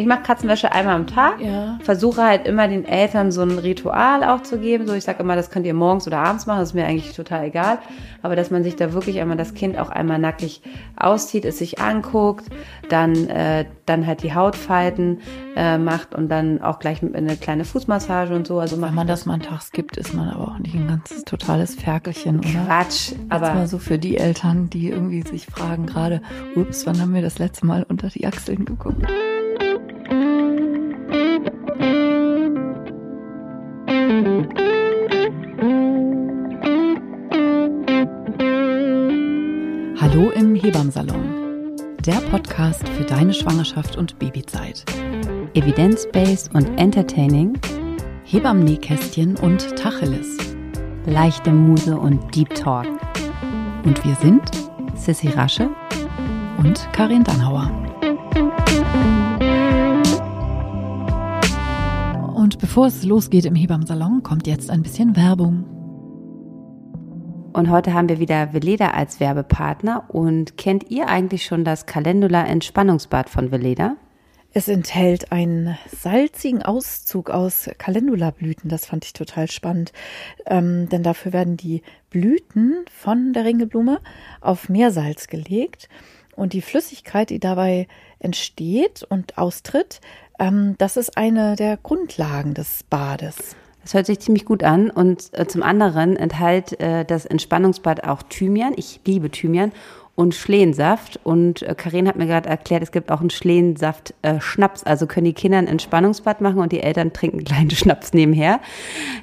Ich mache Katzenwäsche einmal am Tag. Ja. Versuche halt immer den Eltern so ein Ritual auch zu geben. So, ich sage immer, das könnt ihr morgens oder abends machen, das ist mir eigentlich total egal. Aber dass man sich da wirklich einmal das Kind auch einmal nackig auszieht, es sich anguckt, dann, äh, dann halt die Hautfalten äh, macht und dann auch gleich eine kleine Fußmassage und so. Also Wenn man das mal einen Tag skippt, ist man aber auch nicht ein ganz totales Ferkelchen, oder? Quatsch. Jetzt Aber mal so für die Eltern, die irgendwie sich fragen gerade, ups, wann haben wir das letzte Mal unter die Achseln geguckt? Hebammsalon. Der Podcast für deine Schwangerschaft und Babyzeit. evidence-based und entertaining, Hebammen-Nähkästchen und Tacheles. leichte Muse und Deep Talk. Und wir sind Sissy Rasche und Karin Dannhauer. Und bevor es losgeht im Hebammsalon, kommt jetzt ein bisschen Werbung. Und heute haben wir wieder Veleda als Werbepartner. Und kennt ihr eigentlich schon das Calendula Entspannungsbad von Veleda? Es enthält einen salzigen Auszug aus Calendula-Blüten. Das fand ich total spannend. Ähm, denn dafür werden die Blüten von der Ringelblume auf Meersalz gelegt. Und die Flüssigkeit, die dabei entsteht und austritt, ähm, das ist eine der Grundlagen des Bades. Das hört sich ziemlich gut an. Und äh, zum anderen enthält äh, das Entspannungsbad auch Thymian. Ich liebe Thymian. Und Schlehensaft. Und äh, Karin hat mir gerade erklärt, es gibt auch einen Schlehensaft-Schnaps. also können die Kinder ein Entspannungsbad machen und die Eltern trinken kleinen Schnaps nebenher.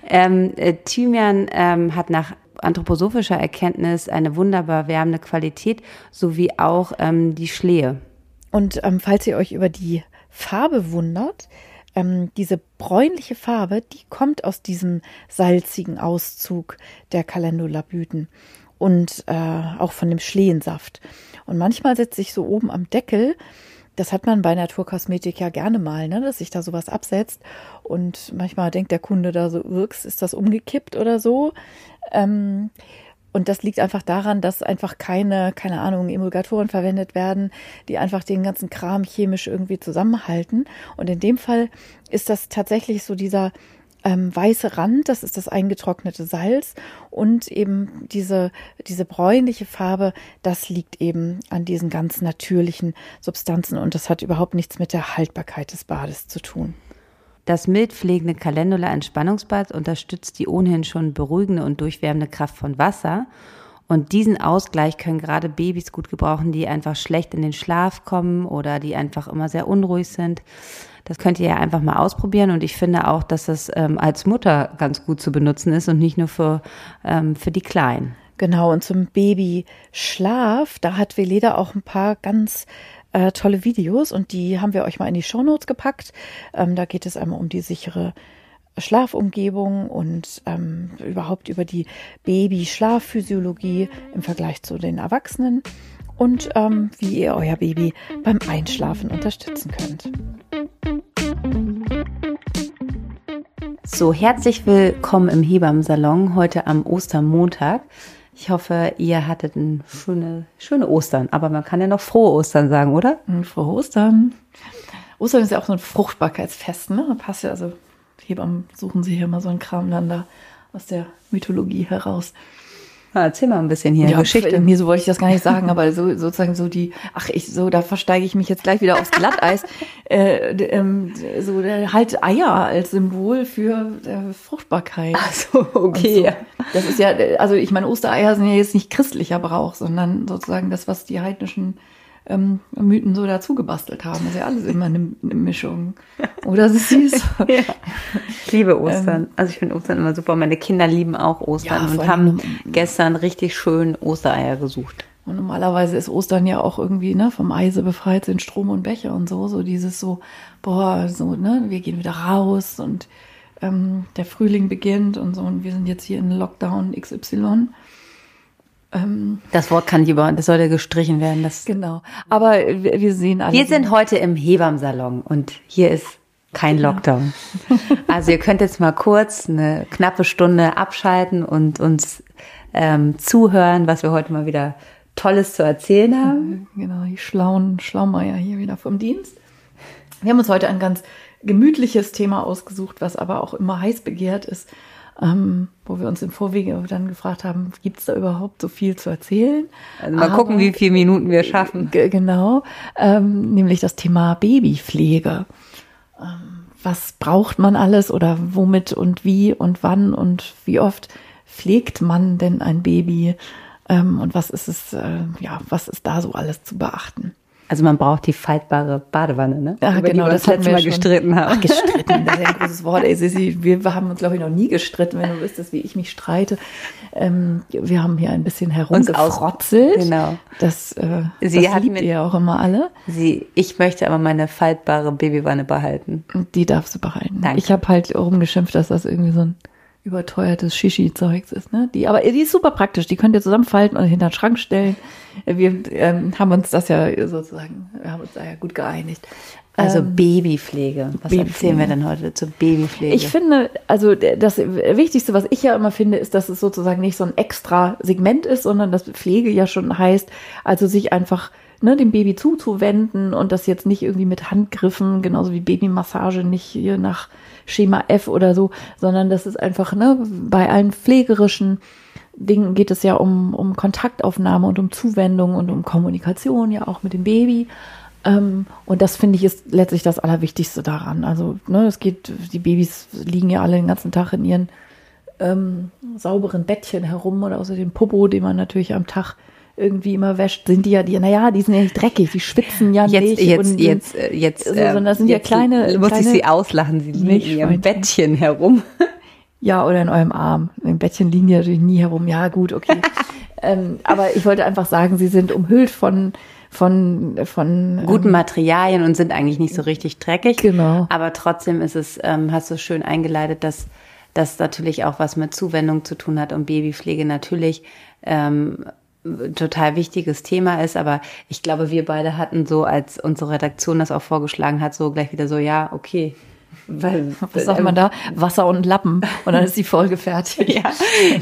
Ähm, äh, Thymian ähm, hat nach anthroposophischer Erkenntnis eine wunderbar wärmende Qualität, sowie auch ähm, die Schlehe. Und ähm, falls ihr euch über die Farbe wundert, ähm, diese bräunliche Farbe, die kommt aus diesem salzigen Auszug der Calendula-Blüten und äh, auch von dem Schlehensaft. Und manchmal setzt sich so oben am Deckel, das hat man bei Naturkosmetik ja gerne mal, ne, dass sich da sowas absetzt. Und manchmal denkt der Kunde da so, wirks, ist das umgekippt oder so. Ähm, und das liegt einfach daran, dass einfach keine, keine Ahnung, Emulgatoren verwendet werden, die einfach den ganzen Kram chemisch irgendwie zusammenhalten. Und in dem Fall ist das tatsächlich so dieser ähm, weiße Rand, das ist das eingetrocknete Salz und eben diese, diese bräunliche Farbe, das liegt eben an diesen ganz natürlichen Substanzen und das hat überhaupt nichts mit der Haltbarkeit des Bades zu tun. Das mild pflegende Calendula Entspannungsbad unterstützt die ohnehin schon beruhigende und durchwärmende Kraft von Wasser. Und diesen Ausgleich können gerade Babys gut gebrauchen, die einfach schlecht in den Schlaf kommen oder die einfach immer sehr unruhig sind. Das könnt ihr ja einfach mal ausprobieren. Und ich finde auch, dass das ähm, als Mutter ganz gut zu benutzen ist und nicht nur für, ähm, für die Kleinen. Genau, und zum Babyschlaf, da hat Veleda auch ein paar ganz äh, tolle Videos und die haben wir euch mal in die Shownotes gepackt. Ähm, da geht es einmal um die sichere Schlafumgebung und ähm, überhaupt über die Baby-Schlafphysiologie im Vergleich zu den Erwachsenen und ähm, wie ihr euer Baby beim Einschlafen unterstützen könnt. So, herzlich willkommen im Hebammsalon heute am Ostermontag. Ich hoffe, ihr hattet ein schöne, schöne Ostern, aber man kann ja noch frohe Ostern sagen, oder? Und frohe Ostern. Ostern ist ja auch so ein Fruchtbarkeitsfest, ne? Passt ja, also Hebammen suchen sich hier mal so einen Kram dann da aus der Mythologie heraus. Ja, erzähl mal ein bisschen hier Geschichte. Mir so wollte ich das gar nicht sagen, aber so sozusagen so die, ach ich so, da versteige ich mich jetzt gleich wieder aufs Glatteis. äh, ähm, so der, halt Eier als Symbol für äh, Fruchtbarkeit. Ach so, okay. So. Das ist ja, also ich meine, Ostereier sind ja jetzt nicht christlicher Brauch, sondern sozusagen das, was die heidnischen ähm, Mythen so dazu gebastelt haben. Das ist ja alles immer eine, eine Mischung. Oder süß? Ja. Ich liebe Ostern. also ich finde Ostern immer super. Meine Kinder lieben auch Ostern Ja, und haben gestern richtig schön Ostereier gesucht. Und normalerweise ist Ostern ja auch irgendwie ne, vom Eise befreit sind Strom und Becher und so. So dieses so, boah, so, ne, wir gehen wieder raus und ähm, der Frühling beginnt und so. Und wir sind jetzt hier in Lockdown XY. Ähm, Das Wort kann über, das sollte gestrichen werden. Das genau. Aber wir, wir sehen alle. Wir sind heute im Hebammsalon und hier ist kein Lockdown. Also ihr könnt jetzt mal kurz eine knappe Stunde abschalten und uns ähm, zuhören, was wir heute mal wieder Tolles zu erzählen haben. Genau, die schlauen Schlaumeier hier wieder vom Dienst. Wir haben uns heute ein ganz gemütliches Thema ausgesucht, was aber auch immer heiß begehrt ist, ähm, wo wir uns im Vorwege dann gefragt haben, gibt es da überhaupt so viel zu erzählen? Also mal aber, gucken, wie viele Minuten wir schaffen. Genau, ähm, nämlich das Thema Babypflege. Ähm, was braucht man alles oder womit und wie und wann und wie oft pflegt man denn ein Baby? Ähm, und was ist es, äh, ja, was ist da so alles zu beachten? Also man braucht die faltbare Badewanne, ne? Ja, Über genau, die wir das letzte Mal schon. gestritten haben. Ach, gestritten, das ist ja ein großes Wort. Ey, Sissi, wir haben uns, glaube ich, noch nie gestritten, wenn du wüsstest, wie ich mich streite. Ähm, wir haben hier ein bisschen herumgefrotzelt. Genau. Das, äh, Sie das liebt ihr auch immer alle. Sie, ich möchte aber meine faltbare Babywanne behalten. Die darfst du behalten. Danke. Ich habe halt rumgeschimpft, dass das irgendwie so ein überteuertes Shishi-Zeugs ist, ne? Die, aber die ist super praktisch. Die könnt ihr zusammenfalten und hinter den Schrank stellen. Wir ähm, haben uns das ja sozusagen, wir haben uns da ja gut geeinigt. Also ähm, Babypflege. Was Babypflege. erzählen wir denn heute zur Babypflege? Ich finde, also das Wichtigste, was ich ja immer finde, ist, dass es sozusagen nicht so ein extra Segment ist, sondern dass Pflege ja schon heißt, also sich einfach ne, dem Baby zuzuwenden und das jetzt nicht irgendwie mit Handgriffen, genauso wie Babymassage, nicht hier nach Schema F oder so, sondern das ist einfach, ne, bei allen pflegerischen Dingen geht es ja um, um Kontaktaufnahme und um Zuwendung und um Kommunikation, ja auch mit dem Baby. Ähm, und das finde ich ist letztlich das Allerwichtigste daran. Also, ne, es geht, die Babys liegen ja alle den ganzen Tag in ihren ähm, sauberen Bettchen herum oder außer dem Popo, den man natürlich am Tag irgendwie immer wäscht, sind die ja, die, naja, die sind ja nicht dreckig, die schwitzen ja jetzt, nicht. Jetzt, und, jetzt, jetzt, so, sondern das sind ja kleine. Muss kleine ich sie auslachen, sie liegen in ihrem Bettchen herum. Ja, oder in eurem Arm. Im Bettchen liegen die natürlich nie herum. Ja, gut, okay. ähm, aber ich wollte einfach sagen, sie sind umhüllt von von von guten ähm, Materialien und sind eigentlich nicht so richtig dreckig. Genau. Aber trotzdem ist es, ähm, hast du schön eingeleitet, dass das natürlich auch was mit Zuwendung zu tun hat und Babypflege natürlich ähm, total wichtiges Thema ist, aber ich glaube, wir beide hatten so, als unsere Redaktion das auch vorgeschlagen hat, so gleich wieder so, ja, okay. Weil, Was sagt man da? Wasser und Lappen und dann ist die Folge fertig. ja.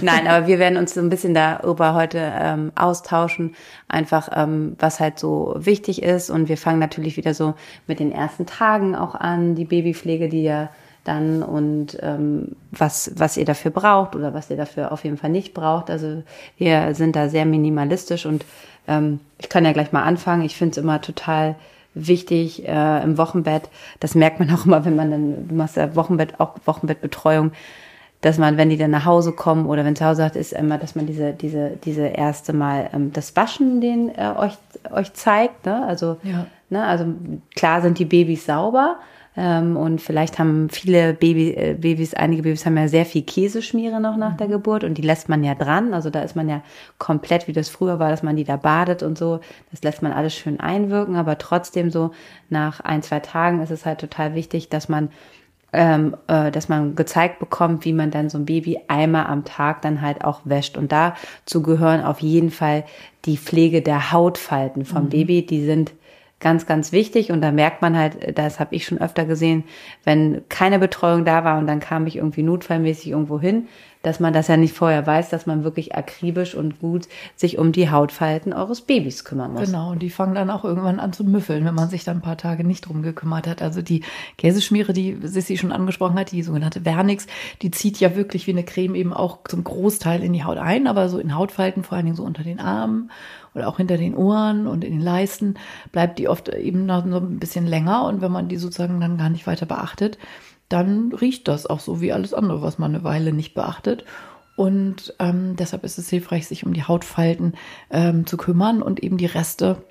Nein, aber wir werden uns so ein bisschen darüber heute ähm, austauschen, einfach ähm, was halt so wichtig ist und wir fangen natürlich wieder so mit den ersten Tagen auch an, die Babypflege, die ja dann und ähm, was, was ihr dafür braucht oder was ihr dafür auf jeden Fall nicht braucht. Also wir sind da sehr minimalistisch und ähm, ich kann ja gleich mal anfangen. Ich finde es immer total wichtig äh, im Wochenbett. Das merkt man auch immer, wenn man dann, du machst ja Wochenbett, auch Wochenbettbetreuung, dass man, wenn die dann nach Hause kommen oder wenn zu Hause hat, ist immer, dass man diese, diese, diese erste Mal ähm, das Waschen den äh, euch, euch zeigt. Ne? Also, ja. ne? also klar sind die Babys sauber, und vielleicht haben viele Baby, äh, Babys, einige Babys haben ja sehr viel Käseschmiere noch nach der mhm. Geburt und die lässt man ja dran. Also da ist man ja komplett, wie das früher war, dass man die da badet und so. Das lässt man alles schön einwirken, aber trotzdem so nach ein, zwei Tagen ist es halt total wichtig, dass man ähm, äh, dass man gezeigt bekommt, wie man dann so ein Baby einmal am Tag dann halt auch wäscht. Und dazu gehören auf jeden Fall die Pflege der Hautfalten vom mhm. Baby. Die sind ganz, ganz wichtig. Und da merkt man halt, das habe ich schon öfter gesehen, wenn keine Betreuung da war und dann kam ich irgendwie notfallmäßig irgendwo hin, dass man das ja nicht vorher weiß, dass man wirklich akribisch und gut sich um die Hautfalten eures Babys kümmern muss. Genau, und die fangen dann auch irgendwann an zu müffeln, wenn man sich dann ein paar Tage nicht drum gekümmert hat. Also die Käseschmiere, die Sissi schon angesprochen hat, die sogenannte Vernix, die zieht ja wirklich wie eine Creme eben auch zum Großteil in die Haut ein, aber so in Hautfalten, vor allen Dingen so unter den Armen oder auch hinter den Ohren und in den Leisten, bleibt die oft eben noch so ein bisschen länger. Und wenn man die sozusagen dann gar nicht weiter beachtet, dann riecht das auch so wie alles andere, was man eine Weile nicht beachtet. Und ähm, deshalb ist es hilfreich, sich um die Hautfalten ähm, zu kümmern und eben die Reste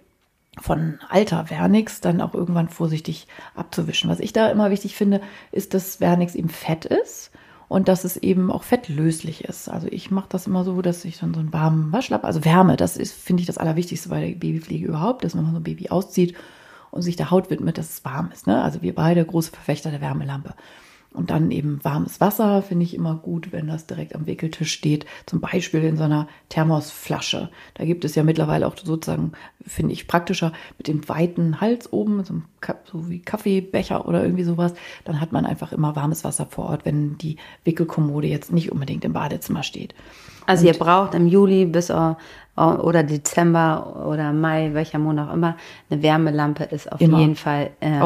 von alter Vernix dann auch irgendwann vorsichtig abzuwischen. Was ich da immer wichtig finde, ist, dass Vernix eben fett ist und dass es eben auch fettlöslich ist. Also ich mache das immer so, dass ich dann so einen warmen Waschlappen, also Wärme, das ist, finde ich, das Allerwichtigste bei der Babypflege überhaupt, dass man so ein Baby auszieht und sich der Haut widmet, dass es warm ist. Ne? Also wir beide große Verfechter der Wärmelampe. Und dann eben warmes Wasser finde ich immer gut, wenn das direkt am Wickeltisch steht. Zum Beispiel in so einer Thermosflasche. Da gibt es ja mittlerweile auch sozusagen, finde ich praktischer, mit dem weiten Hals oben, so, so wie Kaffeebecher oder irgendwie sowas. Dann hat man einfach immer warmes Wasser vor Ort, wenn die Wickelkommode jetzt nicht unbedingt im Badezimmer steht. Also Und ihr braucht im Juli bis oder Dezember oder Mai, welcher Monat auch immer, eine Wärmelampe ist auf immer. jeden Fall äh,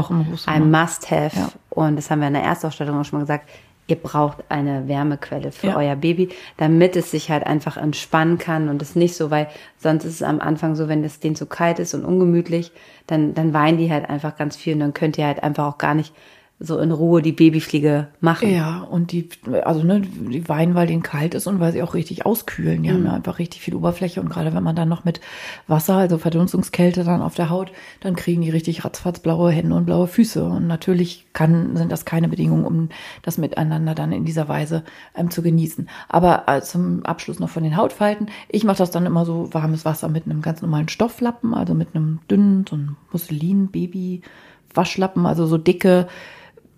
ein Must-Have. Ja. Und das haben wir in der Erstausstattung auch schon mal gesagt. Ihr braucht eine Wärmequelle für ja. euer Baby, damit es sich halt einfach entspannen kann und es nicht so, weil sonst ist es am Anfang so, wenn es denen zu kalt ist und ungemütlich, dann, dann weinen die halt einfach ganz viel und dann könnt ihr halt einfach auch gar nicht so in Ruhe die Babyfliege machen. Ja, und die, also ne, die weinen, weil denen kalt ist und weil sie auch richtig auskühlen. Die mhm. haben ja einfach richtig viel Oberfläche und gerade wenn man dann noch mit Wasser, also Verdunstungskälte dann auf der Haut, dann kriegen die richtig ratzfatz blaue Hände und blaue Füße. Und natürlich kann, sind das keine Bedingungen, um das miteinander dann in dieser Weise ähm, zu genießen. Aber äh, zum Abschluss noch von den Hautfalten. Ich mache das dann immer so warmes Wasser mit einem ganz normalen Stofflappen, also mit einem dünnen, so einem Musselin-Baby-Waschlappen, also so dicke,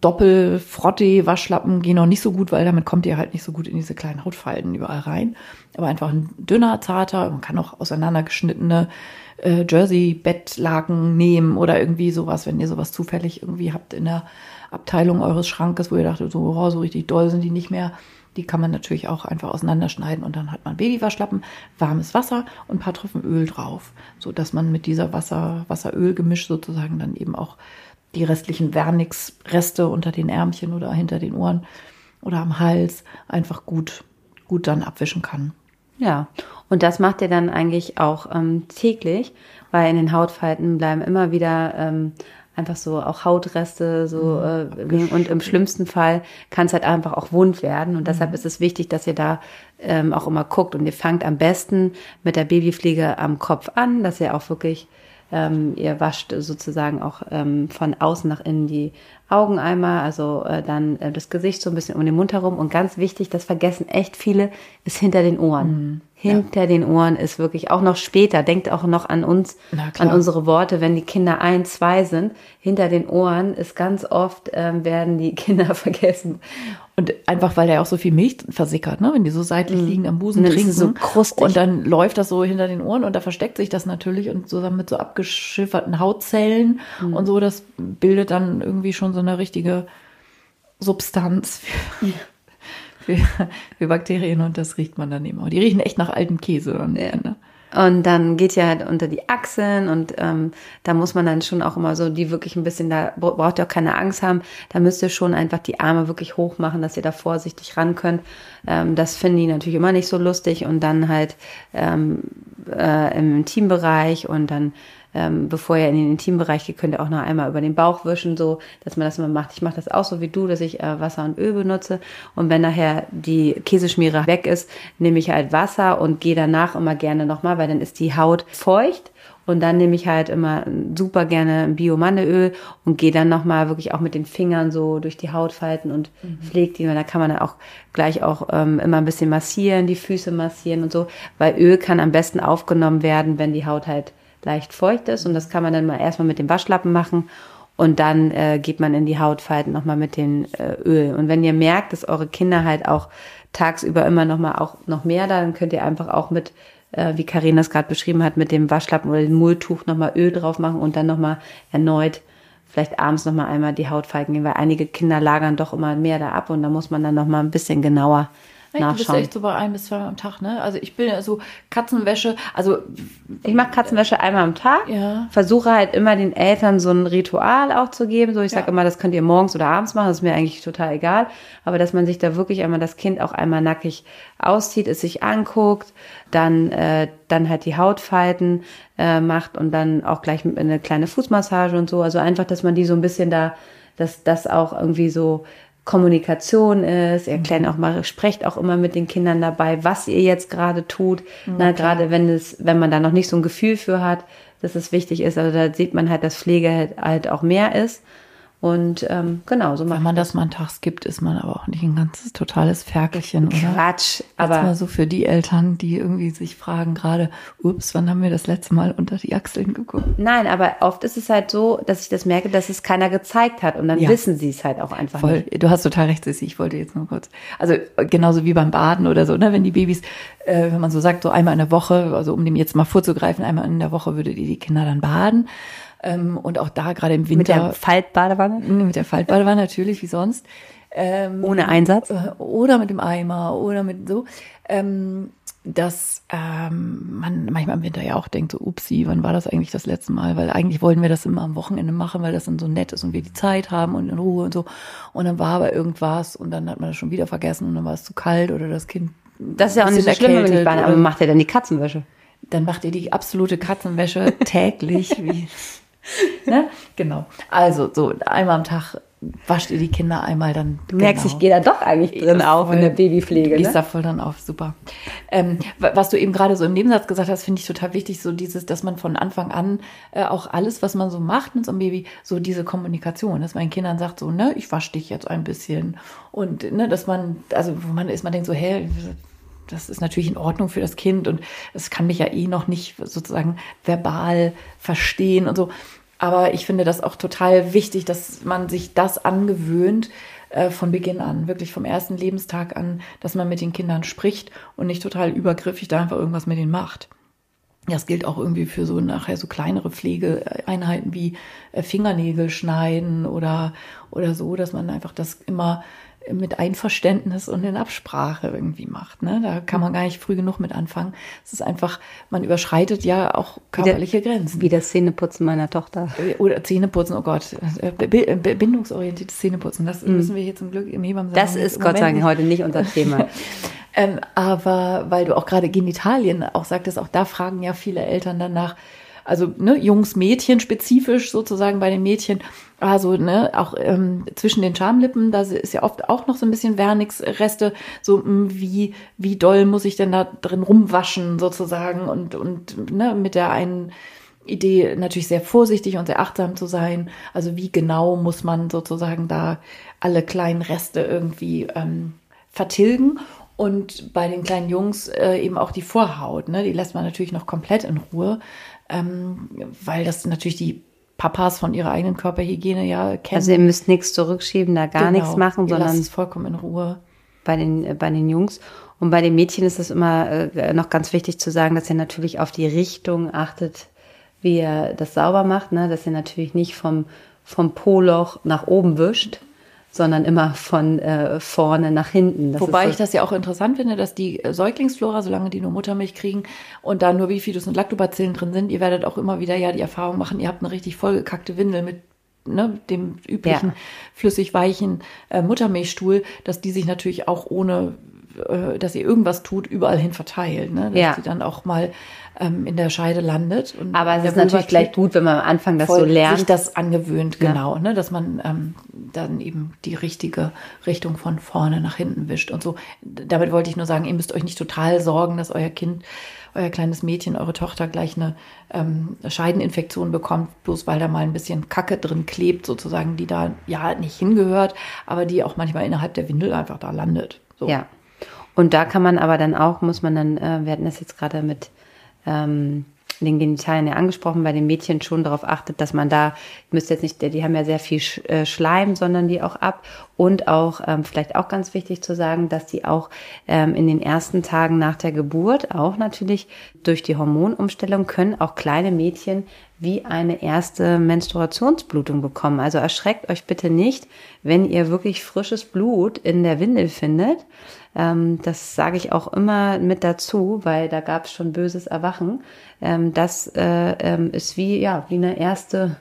Doppel-Frotte-Waschlappen gehen noch nicht so gut, weil damit kommt ihr halt nicht so gut in diese kleinen Hautfalten überall rein. Aber einfach ein dünner, zarter, man kann auch auseinandergeschnittene äh, Jersey-Bettlaken nehmen oder irgendwie sowas, wenn ihr sowas zufällig irgendwie habt in der Abteilung eures Schrankes, wo ihr dachtet, so, oh, so richtig doll sind die nicht mehr. Die kann man natürlich auch einfach auseinanderschneiden und dann hat man Babywaschlappen, warmes Wasser und ein paar Tropfen Öl drauf, so dass man mit dieser Wasser, Wasser-Öl-Gemisch sozusagen dann eben auch die restlichen Vernix-Reste unter den Ärmchen oder hinter den Ohren oder am Hals einfach gut, gut dann abwischen kann. Ja, und das macht ihr dann eigentlich auch ähm, täglich, weil in den Hautfalten bleiben immer wieder ähm, einfach so auch Hautreste so mhm. äh, und im schlimmsten Fall kann es halt einfach auch wund werden und deshalb mhm. ist es wichtig, dass ihr da ähm, auch immer guckt und ihr fangt am besten mit der Babyfliege am Kopf an, dass ihr auch wirklich ähm, ihr wascht sozusagen auch ähm, von außen nach innen die Augen einmal, also äh, dann äh, das Gesicht so ein bisschen um den Mund herum. Und ganz wichtig, das vergessen echt viele, ist hinter den Ohren. Mhm. Hinter ja. den Ohren ist wirklich auch noch später. Denkt auch noch an uns, an unsere Worte, wenn die Kinder ein, zwei sind. Hinter den Ohren ist ganz oft ähm, werden die Kinder vergessen. Und einfach, weil der auch so viel Milch versickert, ne? wenn die so seitlich mhm. liegen am Busen und trinken. So krustig. Und dann läuft das so hinter den Ohren und da versteckt sich das natürlich und zusammen mit so abgeschifferten Hautzellen mhm. und so, das bildet dann irgendwie schon so eine richtige Substanz ja. Für, für, Bakterien und das riecht man dann eben auch. Die riechen echt nach altem Käse. Dann, ja. ne? Und dann geht ja halt unter die Achseln und ähm, da muss man dann schon auch immer so die wirklich ein bisschen, da braucht ihr auch keine Angst haben, da müsst ihr schon einfach die Arme wirklich hoch machen, dass ihr da vorsichtig ran könnt. Ähm, das finden die natürlich immer nicht so lustig und dann halt ähm, äh, im Intimbereich und dann ähm, bevor ihr in den Intimbereich geht, könnt ihr auch noch einmal über den Bauch wischen, so dass man das immer macht. Ich mache das auch so wie du, dass ich äh, Wasser und Öl benutze. Und wenn nachher die Käseschmiere weg ist, nehme ich halt Wasser und gehe danach immer gerne nochmal, weil dann ist die Haut feucht. Und dann nehme ich halt immer super gerne ein Biomanneöl und gehe dann nochmal wirklich auch mit den Fingern so durch die Hautfalten und mhm. pflege die. Und da kann man dann auch gleich auch ähm, immer ein bisschen massieren, die Füße massieren und so, weil Öl kann am besten aufgenommen werden, wenn die Haut halt leicht feucht ist. Und das kann man dann mal erstmal mit dem Waschlappen machen. Und dann äh, geht man in die Hautfalten nochmal mit dem äh, Öl. Und wenn ihr merkt, dass eure Kinder halt auch tagsüber immer nochmal auch noch mehr, dann könnt ihr einfach auch mit, äh, wie Karina es gerade beschrieben hat, mit dem Waschlappen oder dem Mulltuch nochmal Öl drauf machen und dann nochmal erneut vielleicht abends nochmal einmal die Hautfalten gehen, weil einige Kinder lagern doch immer mehr da ab und da muss man dann nochmal ein bisschen genauer nachschauen. Du bist echt so bei ein bis zweimal am Tag, ne? Also ich bin ja so Katzenwäsche, also ich mache Katzenwäsche einmal am Tag. Ja. Versuche halt immer den Eltern so ein Ritual auch zu geben. So ich sage ja. immer, das könnt ihr morgens oder abends machen, das ist mir eigentlich total egal. Aber dass man sich da wirklich einmal das Kind auch einmal nackig auszieht, es sich anguckt, dann äh, dann halt die Hautfalten äh, macht und dann auch gleich eine kleine Fußmassage und so. Also einfach, dass man die so ein bisschen da, dass das auch irgendwie so Kommunikation ist. Ihr erklären auch mal, sprecht auch immer mit den Kindern dabei, was ihr jetzt gerade tut. Okay. Na, gerade wenn es, wenn man da noch nicht so ein Gefühl für hat, dass es wichtig ist. Also da sieht man halt, dass Pflege halt, halt auch mehr ist. Und ähm, genau, so macht Wenn man das mal einen Tag skippt, ist man aber auch nicht ein ganzes totales Ferkelchen, oder? Quatsch. Aber Aber mal so für die Eltern, die irgendwie sich fragen gerade, ups, wann haben wir das letzte Mal unter die Achseln geguckt? nein, aber oft ist es halt so, dass ich das merke, dass es keiner gezeigt hat und dann Ja. wissen sie es halt auch einfach Voll, nicht. du hast total recht, Sissi. Ich wollte jetzt nur kurz. Also genauso wie beim Baden oder so, ne? Wenn die Babys, äh, wenn man so sagt, so einmal in der Woche, also um dem jetzt mal vorzugreifen, einmal in der Woche würdet ihr die Kinder dann baden. Ähm, und auch da gerade im Mit Winter der Faltbadewanne? mit der Faltbadewanne natürlich, wie sonst. Ähm, Ohne Einsatz? äh, oder mit dem Eimer oder mit so, ähm, dass ähm, man manchmal im Winter ja auch denkt, so upsi, wann war das eigentlich das letzte Mal? Weil eigentlich wollten wir das immer am Wochenende machen, weil das dann so nett ist und wir die Zeit haben und in Ruhe und so. Und dann war aber irgendwas und dann hat man das schon wieder vergessen und dann war es zu kalt oder das Kind. Das ist ja auch nicht so schlimm, wenn ich bade, aber macht er dann die Katzenwäsche? dann macht ihr die absolute Katzenwäsche täglich. Wie, ne? Genau. Also so einmal am Tag wascht ihr die Kinder einmal dann. Du merkst, ich gehe da doch eigentlich drin auf in der Babypflege. Du gehst Ne? da voll dann auf, super. Ähm, wa- was du eben gerade so im Nebensatz gesagt hast, finde ich total wichtig, so dieses, dass man von Anfang an äh, auch alles, was man so macht mit so einem Baby, so diese Kommunikation, dass man den Kindern sagt, so, ne, ich wasche dich jetzt ein bisschen. Und ne, dass man, also wo man ist, man denkt so, hä, das ist natürlich in Ordnung für das Kind und es kann mich ja eh noch nicht sozusagen verbal verstehen und so. Aber ich finde das auch total wichtig, dass man sich das angewöhnt äh, von Beginn an, wirklich vom ersten Lebenstag an, dass man mit den Kindern spricht und nicht total übergriffig da einfach irgendwas mit denen macht. Das gilt auch irgendwie für so nachher so kleinere Pflegeeinheiten wie äh, Fingernägel schneiden oder, oder so, dass man einfach das immer mit Einverständnis und in Absprache irgendwie macht. Ne? Da kann man gar nicht früh genug mit anfangen. Es ist einfach, man überschreitet ja auch körperliche Grenzen. Wie das Zähneputzen meiner Tochter. Oder Zähneputzen, oh Gott. Äh, bi- bi- bindungsorientiertes Zähneputzen, das müssen wir hier zum Glück im Hebammen Das ist Gott sei Dank heute nicht unser Thema. ähm, aber weil du auch gerade Genitalien auch sagtest, auch da fragen ja viele Eltern danach, also ne, Jungs, Mädchen spezifisch sozusagen bei den Mädchen, also ne, auch ähm, zwischen den Schamlippen, da ist ja oft auch noch so ein bisschen Vernix-Reste, so mh, wie, wie doll muss ich denn da drin rumwaschen sozusagen und, und ne, mit der einen Idee natürlich sehr vorsichtig und sehr achtsam zu sein. Also wie genau muss man sozusagen da alle kleinen Reste irgendwie ähm, vertilgen. Und bei den kleinen Jungs äh, eben auch die Vorhaut, ne? die lässt man natürlich noch komplett in Ruhe, ähm, weil das natürlich die Papas von ihrer eigenen Körperhygiene ja kennen. Also ihr müsst nichts zurückschieben, da gar Genau. nichts machen, Ihr sondern es vollkommen in Ruhe. bei den, äh, bei den Jungs. Und bei den Mädchen ist es immer äh, noch ganz wichtig zu sagen, dass ihr natürlich auf die Richtung achtet, wie ihr das sauber macht, ne? dass ihr natürlich nicht vom, vom Po-Loch nach oben wischt, sondern immer von äh, vorne nach hinten. Das Wobei ist ich das ja auch interessant finde, dass die äh, Säuglingsflora, solange die nur Muttermilch kriegen und da nur Bifidus und Lactobacillen drin sind, ihr werdet auch immer wieder ja die Erfahrung machen, ihr habt eine richtig vollgekackte Windel mit ne, dem üblichen Ja. flüssig weichen äh, Muttermilchstuhl, dass die sich natürlich auch ohne äh, dass ihr irgendwas tut, überall hin verteilt, ne? dass Ja. die dann auch mal ähm, in der Scheide landet. Und Aber es ist natürlich gleich gut, wenn man am Anfang das so lernt. sich das angewöhnt, Ja. genau, ne, dass man ähm, dann eben die richtige Richtung von vorne nach hinten wischt und so. Damit wollte ich nur sagen, ihr müsst euch nicht total sorgen, dass euer Kind, euer kleines Mädchen, eure Tochter gleich eine ähm, Scheideninfektion bekommt, bloß weil da mal ein bisschen Kacke drin klebt, sozusagen, die da ja nicht hingehört, aber die auch manchmal innerhalb der Windel einfach da landet. So. Ja. Und da kann man aber dann auch, muss man dann, äh, wir hatten das jetzt gerade mit ähm, den Genitalien ja angesprochen, bei den Mädchen schon darauf achtet, dass man da, ihr müsst jetzt nicht, die haben ja sehr viel äh, Schleim, sondern die auch ab. Und auch, ähm, vielleicht auch ganz wichtig zu sagen, dass die auch ähm, in den ersten Tagen nach der Geburt, auch natürlich durch die Hormonumstellung, können auch kleine Mädchen wie eine erste Menstruationsblutung bekommen. Also erschreckt euch bitte nicht, wenn ihr wirklich frisches Blut in der Windel findet. Ähm, das sage ich auch immer mit dazu, weil da gab es schon böses Erwachen. Ähm, das äh, ähm, ist wie, ja, wie eine erste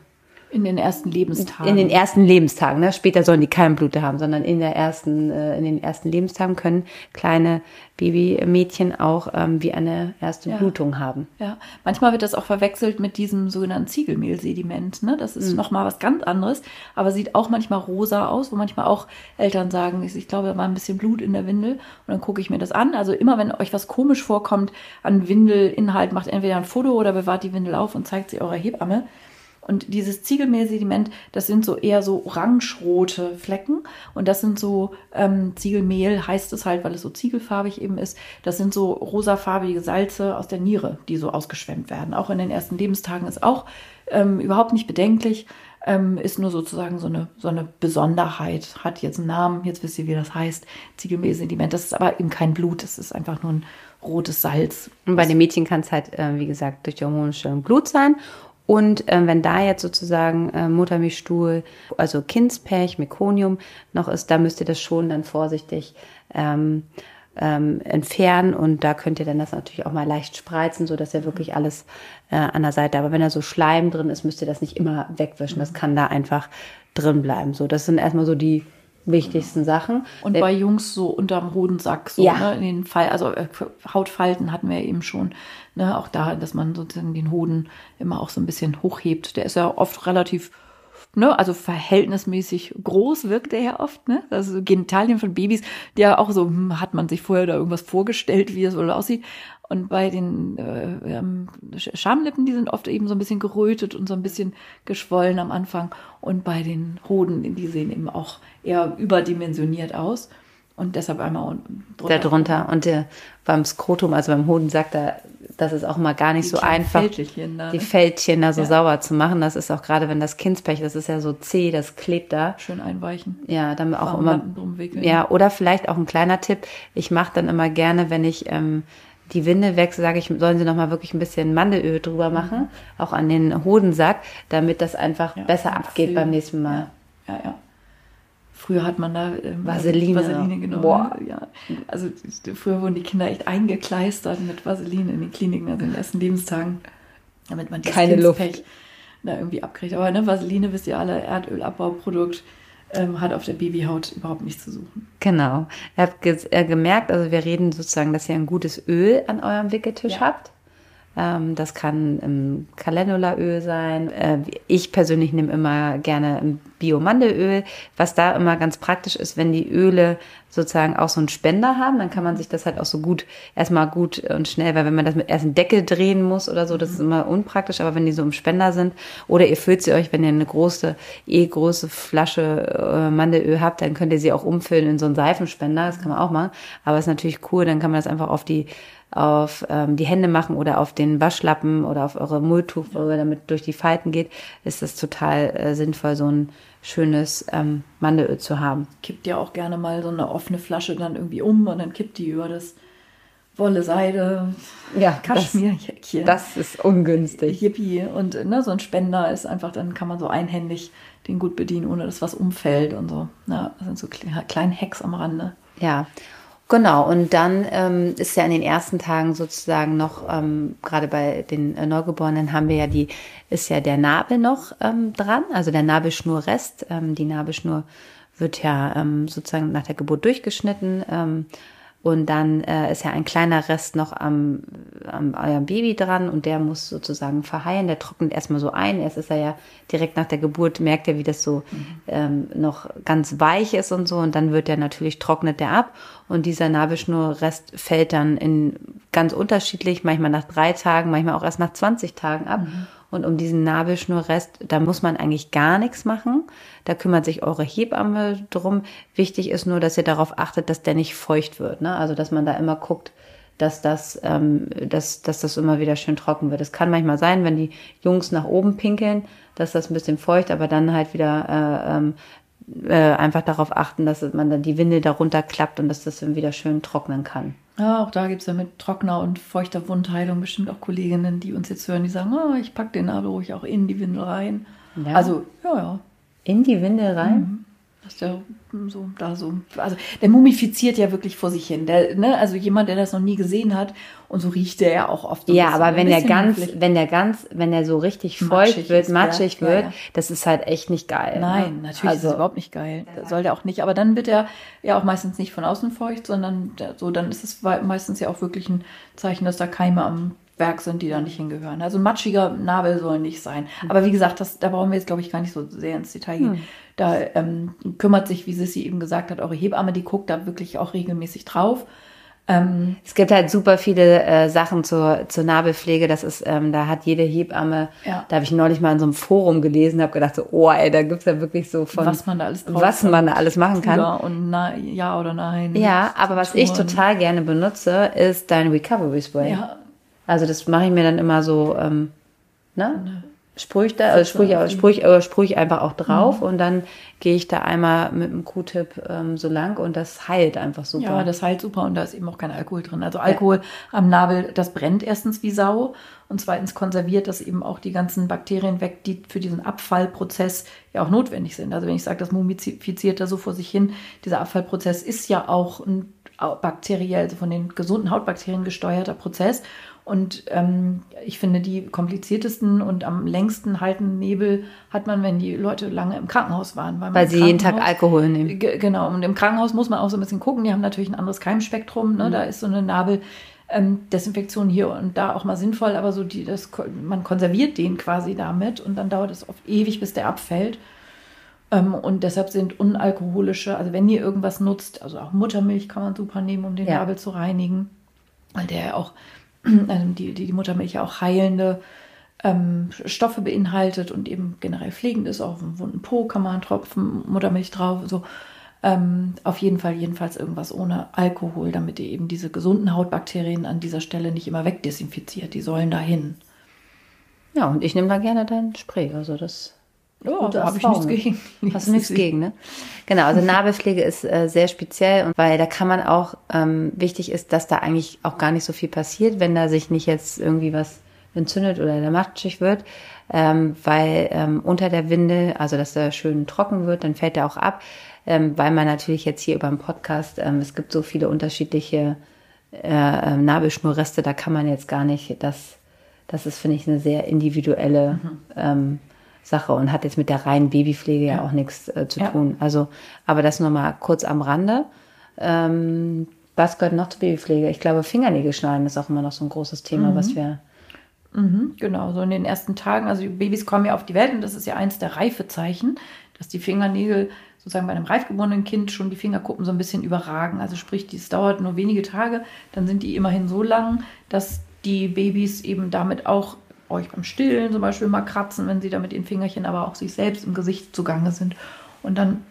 In den ersten Lebenstagen. in den ersten Lebenstagen, ne? Später sollen die kein Blute haben, sondern in der ersten, äh, in den ersten Lebenstagen können kleine Babymädchen auch ähm, wie eine erste Ja. Blutung haben. Ja, manchmal wird das auch verwechselt mit diesem sogenannten Ziegelmehlsediment. Ne? Das ist noch mal was ganz anderes, aber sieht auch manchmal rosa aus, wo manchmal auch Eltern sagen, ich, ich glaube, da war ein bisschen Blut in der Windel und dann gucke ich mir das an. Also immer, wenn euch was komisch vorkommt an Windelinhalt, macht entweder ein Foto oder bewahrt die Windel auf und zeigt sie eurer Hebamme. Und dieses Ziegelmehlsediment, das sind so eher so orange-rote Flecken. Und das sind so, ähm, Ziegelmehl heißt es halt, weil es so ziegelfarbig eben ist. Das sind so rosafarbige Salze aus der Niere, die so ausgeschwemmt werden. Auch in den ersten Lebenstagen ist auch ähm, überhaupt nicht bedenklich. Ähm, ist nur sozusagen so eine, so eine Besonderheit, hat jetzt einen Namen, jetzt wisst ihr, wie das heißt, Ziegelmehlsediment. Das ist aber eben kein Blut, das ist einfach nur ein rotes Salz. Und bei den Mädchen kann es halt, äh, wie gesagt, durch die hormonische Blut sein. Und äh, wenn da jetzt sozusagen äh, Muttermilchstuhl, also Kindspech, Mekonium noch ist, da müsst ihr das schon dann vorsichtig ähm, ähm, entfernen und da könnt ihr dann das natürlich auch mal leicht spreizen, so dass ihr wirklich alles äh, an der Seite. Aber wenn da so Schleim drin ist, müsst ihr das nicht immer wegwischen. Das kann da einfach drin bleiben. So, das sind erstmal so die wichtigsten Sachen. Und bei Jungs so unterm Hodensack, so Ja. ne, in den Fall, also äh, Hautfalten hatten wir eben schon. Ne, auch da, dass man sozusagen den Hoden immer auch so ein bisschen hochhebt. Der ist ja oft relativ, ne, also verhältnismäßig groß wirkt der ja oft, ne? Also Genitalien von Babys, die ja auch so, hm, hat man sich vorher da irgendwas vorgestellt, wie es wohl aussieht. Und bei den äh, ähm, Sch- Schamlippen, die sind oft eben so ein bisschen gerötet und so ein bisschen geschwollen am Anfang. Und bei den Hoden, die sehen eben auch eher überdimensioniert aus. Und deshalb einmal unten da drunter. Und der, beim Skrotum, also beim Hodensack, da, das ist auch immer gar nicht Die so einfach, Fältchen da, die ne? Fältchen da so Ja. sauber zu machen. Das ist auch gerade, wenn das Kindspech, das ist ja so zäh, das klebt da. Schön einweichen. Ja, dann auch Warm immer. Ja, oder vielleicht auch ein kleiner Tipp. Ich mache dann immer gerne, wenn ich ähm, die Winde wechsle, sage ich, sollen sie noch mal wirklich ein bisschen Mandelöl drüber machen, auch an den Hodensack, damit das einfach Ja, besser abgeht Film. beim nächsten Mal. Ja, ja. Früher hat man da ähm, Vaseline. Vaseline genommen. Boah. Ja. Also früher wurden die Kinder echt eingekleistert mit Vaseline in den Kliniken, also in den ersten Lebenstagen, damit man dieses Keine Luft. Da irgendwie abkriegt. Aber ne, Vaseline, wisst ihr alle, Erdölabbauprodukt, ähm, hat auf der Babyhaut überhaupt nichts zu suchen. Genau. Ihr habt ge äh, gemerkt, also wir reden sozusagen, dass ihr ein gutes Öl an eurem Wickeltisch Ja. habt. Ähm, das kann ähm, Calendulaöl sein. Ich persönlich nehme immer gerne Biomandelöl. Was da immer ganz praktisch ist, wenn die Öle sozusagen auch so einen Spender haben, dann kann man sich das halt auch so gut, erstmal gut und schnell, weil wenn man das mit erst einen Deckel drehen muss oder so, das ist immer unpraktisch, aber wenn die so im Spender sind oder ihr füllt sie euch, wenn ihr eine große, eh große Flasche äh, Mandelöl habt, dann könnt ihr sie auch umfüllen in so einen Seifenspender, das kann man auch machen, aber ist natürlich cool, dann kann man das einfach auf die auf ähm, die Hände machen oder auf den Waschlappen oder auf eure Mulltuch, wo ihr damit durch die Falten geht, ist das total äh, sinnvoll, so ein schönes ähm, Mandelöl zu haben. Kippt ja auch gerne mal so eine offene Flasche dann irgendwie um und dann kippt die über das Wolle, Seide, Ja, Kaschmirjäckchen. Das ist ungünstig. Yippie. Und ne, so ein Spender ist einfach, dann kann man so einhändig den gut bedienen, ohne dass was umfällt und so. Ja, das sind so kle- kleine Hacks am Rande. Ja, genau. Und dann ähm, ist ja in den ersten Tagen sozusagen noch, ähm, gerade bei den äh, Neugeborenen haben wir ja die, ist ja der Nabel noch ähm, dran, also der Nabelschnurrest. Ähm, die Nabelschnur wird ja ähm, sozusagen nach der Geburt durchgeschnitten. Ähm, und dann äh, ist ja ein kleiner Rest noch am, am eurem Baby dran und der muss sozusagen verheilen. Der trocknet erstmal so ein. Erst ist er ja direkt nach der Geburt, merkt er, wie das so ähm, noch ganz weich ist und so. Und dann wird er natürlich, trocknet der ab. Und dieser Nabelschnurrest fällt dann in ganz unterschiedlich, manchmal nach drei Tagen, manchmal auch erst nach 20 Tagen ab. Und um diesen Nabelschnurrest, da muss man eigentlich gar nichts machen. Da kümmert sich eure Hebamme drum. Wichtig ist nur, dass ihr darauf achtet, dass der nicht feucht wird. Ne? Also, dass man da immer guckt, dass das, ähm, dass, dass das immer wieder schön trocken wird. Es kann manchmal sein, wenn die Jungs nach oben pinkeln, dass das ein bisschen feucht, aber dann halt wieder äh, ähm, äh, einfach darauf achten, dass man dann die Windel darunter klappt und dass das dann wieder schön trocknen kann. Ja, auch da gibt es ja mit trockener und feuchter Wundheilung bestimmt auch Kolleginnen, die uns jetzt hören, die sagen, oh, ich packe den Nabel ruhig auch in die Windel rein. Ja. Also, ja, ja. In die Windel rein? Dass der so da so. Also der mumifiziert ja wirklich vor sich hin. Der, ne, also jemand, der das noch nie gesehen hat, und so riecht der ja auch oft. so Ja, aber wenn der ganz, mufflig. wenn der ganz, wenn der so richtig feucht wird, ist, ja. matschig Ja, wird, ja. das ist halt echt nicht geil. Nein, ne? natürlich ist also, es überhaupt nicht geil. Das soll der auch nicht. Aber dann wird er ja auch meistens nicht von außen feucht, sondern der, so, dann ist es meistens ja auch wirklich ein Zeichen, dass da Keime am Werk sind, die da nicht hingehören. Also ein matschiger Nabel soll nicht sein. Aber wie gesagt, das, da brauchen wir jetzt, glaube ich, gar nicht so sehr ins Detail gehen. Da ähm, kümmert sich, wie Sissi eben gesagt hat, eure Hebamme, die guckt da wirklich auch regelmäßig drauf. Ähm, es gibt halt super viele äh, Sachen zur, zur Nabelpflege. Das ist, ähm, da hat jede Hebamme, ja. da habe ich neulich mal in so einem Forum gelesen, habe gedacht so, oh ey, da gibt's ja wirklich so von was man da alles was man da alles machen kann. Ja und na, ja oder nein. Ja, aber was ich total gerne benutze, ist dein Recovery Spray. Ja. Also das mache ich mir dann immer so, ähm, ne? sprühe ich da, also äh, sprühe ich einfach auch drauf mhm. und dann gehe ich da einmal mit einem Q-Tip ähm, so lang und das heilt einfach super. Ja, das heilt super und da ist eben auch kein Alkohol drin. Also Alkohol ja. am Nabel, das brennt erstens wie Sau und zweitens konserviert das eben auch die ganzen Bakterien weg, die für diesen Abfallprozess ja auch notwendig sind. Also wenn ich sage, das mumifiziert da so vor sich hin, dieser Abfallprozess ist ja auch ein bakteriell, also von den gesunden Hautbakterien gesteuerter Prozess und ähm, ich finde, die kompliziertesten und am längsten haltenden Nebel hat man, wenn die Leute lange im Krankenhaus waren. Weil, weil sie jeden Tag Alkohol nehmen. Genau, und im Krankenhaus muss man auch so ein bisschen gucken. Die haben natürlich ein anderes Keimspektrum. Ne? Mhm. Da ist so eine Nabeldesinfektion ähm, hier und da auch mal sinnvoll, aber so die, das, man konserviert den quasi damit und dann dauert es oft ewig, bis der abfällt. Ähm, und deshalb sind unalkoholische, also wenn ihr irgendwas nutzt, also auch Muttermilch kann man super nehmen, um den ja. Nabel zu reinigen, weil der ja auch die, die, die Muttermilch ja auch heilende ähm, Stoffe beinhaltet und eben generell pflegend ist. Auf dem wunden Po kann man einen Tropfen Muttermilch drauf. So. Ähm, auf jeden Fall jedenfalls irgendwas ohne Alkohol, damit ihr eben diese gesunden Hautbakterien an dieser Stelle nicht immer wegdesinfiziert. Die sollen dahin. Ja, und ich nehme da gerne dein Spray. Also das ja, da habe ich nichts gegen. Hast du nichts gegen, ne? Genau, also Nabelpflege ist äh, sehr speziell und weil da kann man auch, ähm, wichtig ist, dass da eigentlich auch gar nicht so viel passiert, wenn da sich nicht jetzt irgendwie was entzündet oder der matschig wird, ähm, weil ähm, unter der Windel, also dass der schön trocken wird, dann fällt er auch ab, ähm, weil man natürlich jetzt hier über den Podcast, ähm, es gibt so viele unterschiedliche äh, ähm, Nabelschnurreste, da kann man jetzt gar nicht, das, das ist, finde ich, eine sehr individuelle mhm. ähm, Sache und hat jetzt mit der reinen Babypflege ja, auch nichts äh, zu ja. tun. Also, aber das nur mal kurz am Rande. Ähm, was gehört noch zur Babypflege? Ich glaube, Fingernägel schneiden ist auch immer noch so ein großes Thema, mhm. was wir. Mhm, genau, so in den ersten Tagen, also Babys kommen ja auf die Welt und das ist ja eins der Reifezeichen, dass die Fingernägel sozusagen bei einem reifgeborenen Kind schon die Fingerkuppen so ein bisschen überragen. Also sprich, dies dauert nur wenige Tage, dann sind die immerhin so lang, dass die Babys eben damit auch euch beim Stillen zum Beispiel mal kratzen, wenn sie da mit den Fingerchen aber auch sich selbst im Gesicht zugange sind. Und dann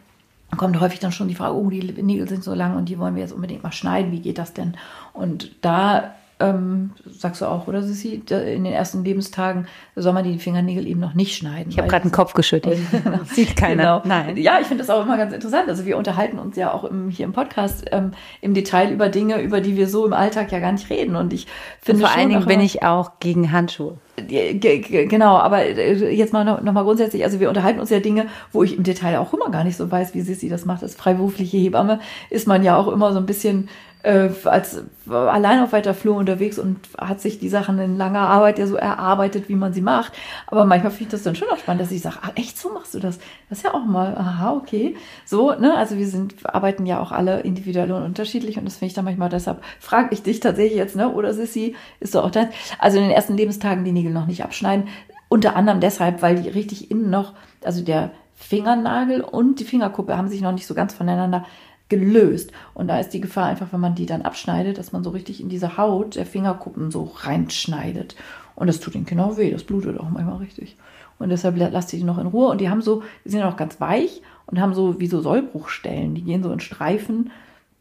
kommt häufig dann schon die Frage, oh, die Nägel sind so lang und die wollen wir jetzt unbedingt mal schneiden, wie geht das denn? Und da ähm, sagst du auch, oder Sissi, in den ersten Lebenstagen soll man die Fingernägel eben noch nicht schneiden. Ich habe gerade den Kopf geschüttelt. Sieht keiner. Genau. Nein. Ja, ich finde das auch immer ganz interessant. Also wir unterhalten uns ja auch im, hier im Podcast ähm, im Detail über Dinge, über die wir so im Alltag ja gar nicht reden. Und ich finde vor allen Dingen bin ich auch gegen Handschuhe. Genau, aber äh, jetzt mal noch, noch mal grundsätzlich, also wir unterhalten uns ja Dinge, wo ich im Detail auch immer gar nicht so weiß, wie Sissi das macht. Als freiberufliche Hebamme ist man ja auch immer so ein bisschen äh, als allein auf weiter Flur unterwegs und hat sich die Sachen in langer Arbeit ja so erarbeitet, wie man sie macht. Aber manchmal finde ich das dann schon auch spannend, dass ich sage, ach echt, so machst du das? Das ist ja auch mal, aha, okay. So, ne? Also wir sind, arbeiten ja auch alle individuell und unterschiedlich und das finde ich dann manchmal, deshalb frage ich dich tatsächlich jetzt, ne? Oder Sissy, ist so auch das? Also in den ersten Lebenstagen die Nägel noch nicht abschneiden. Unter anderem deshalb, weil die richtig innen noch, also der Fingernagel und die Fingerkuppe haben sich noch nicht so ganz voneinander gelöst. Und da ist die Gefahr einfach, wenn man die dann abschneidet, dass man so richtig in diese Haut der Fingerkuppen so reinschneidet. Und das tut den Kindern auch weh, das blutet auch manchmal richtig. Und deshalb lasst ihr die noch in Ruhe. Und die haben so, die sind auch ganz weich und haben so wie so Sollbruchstellen. Die gehen so in Streifen,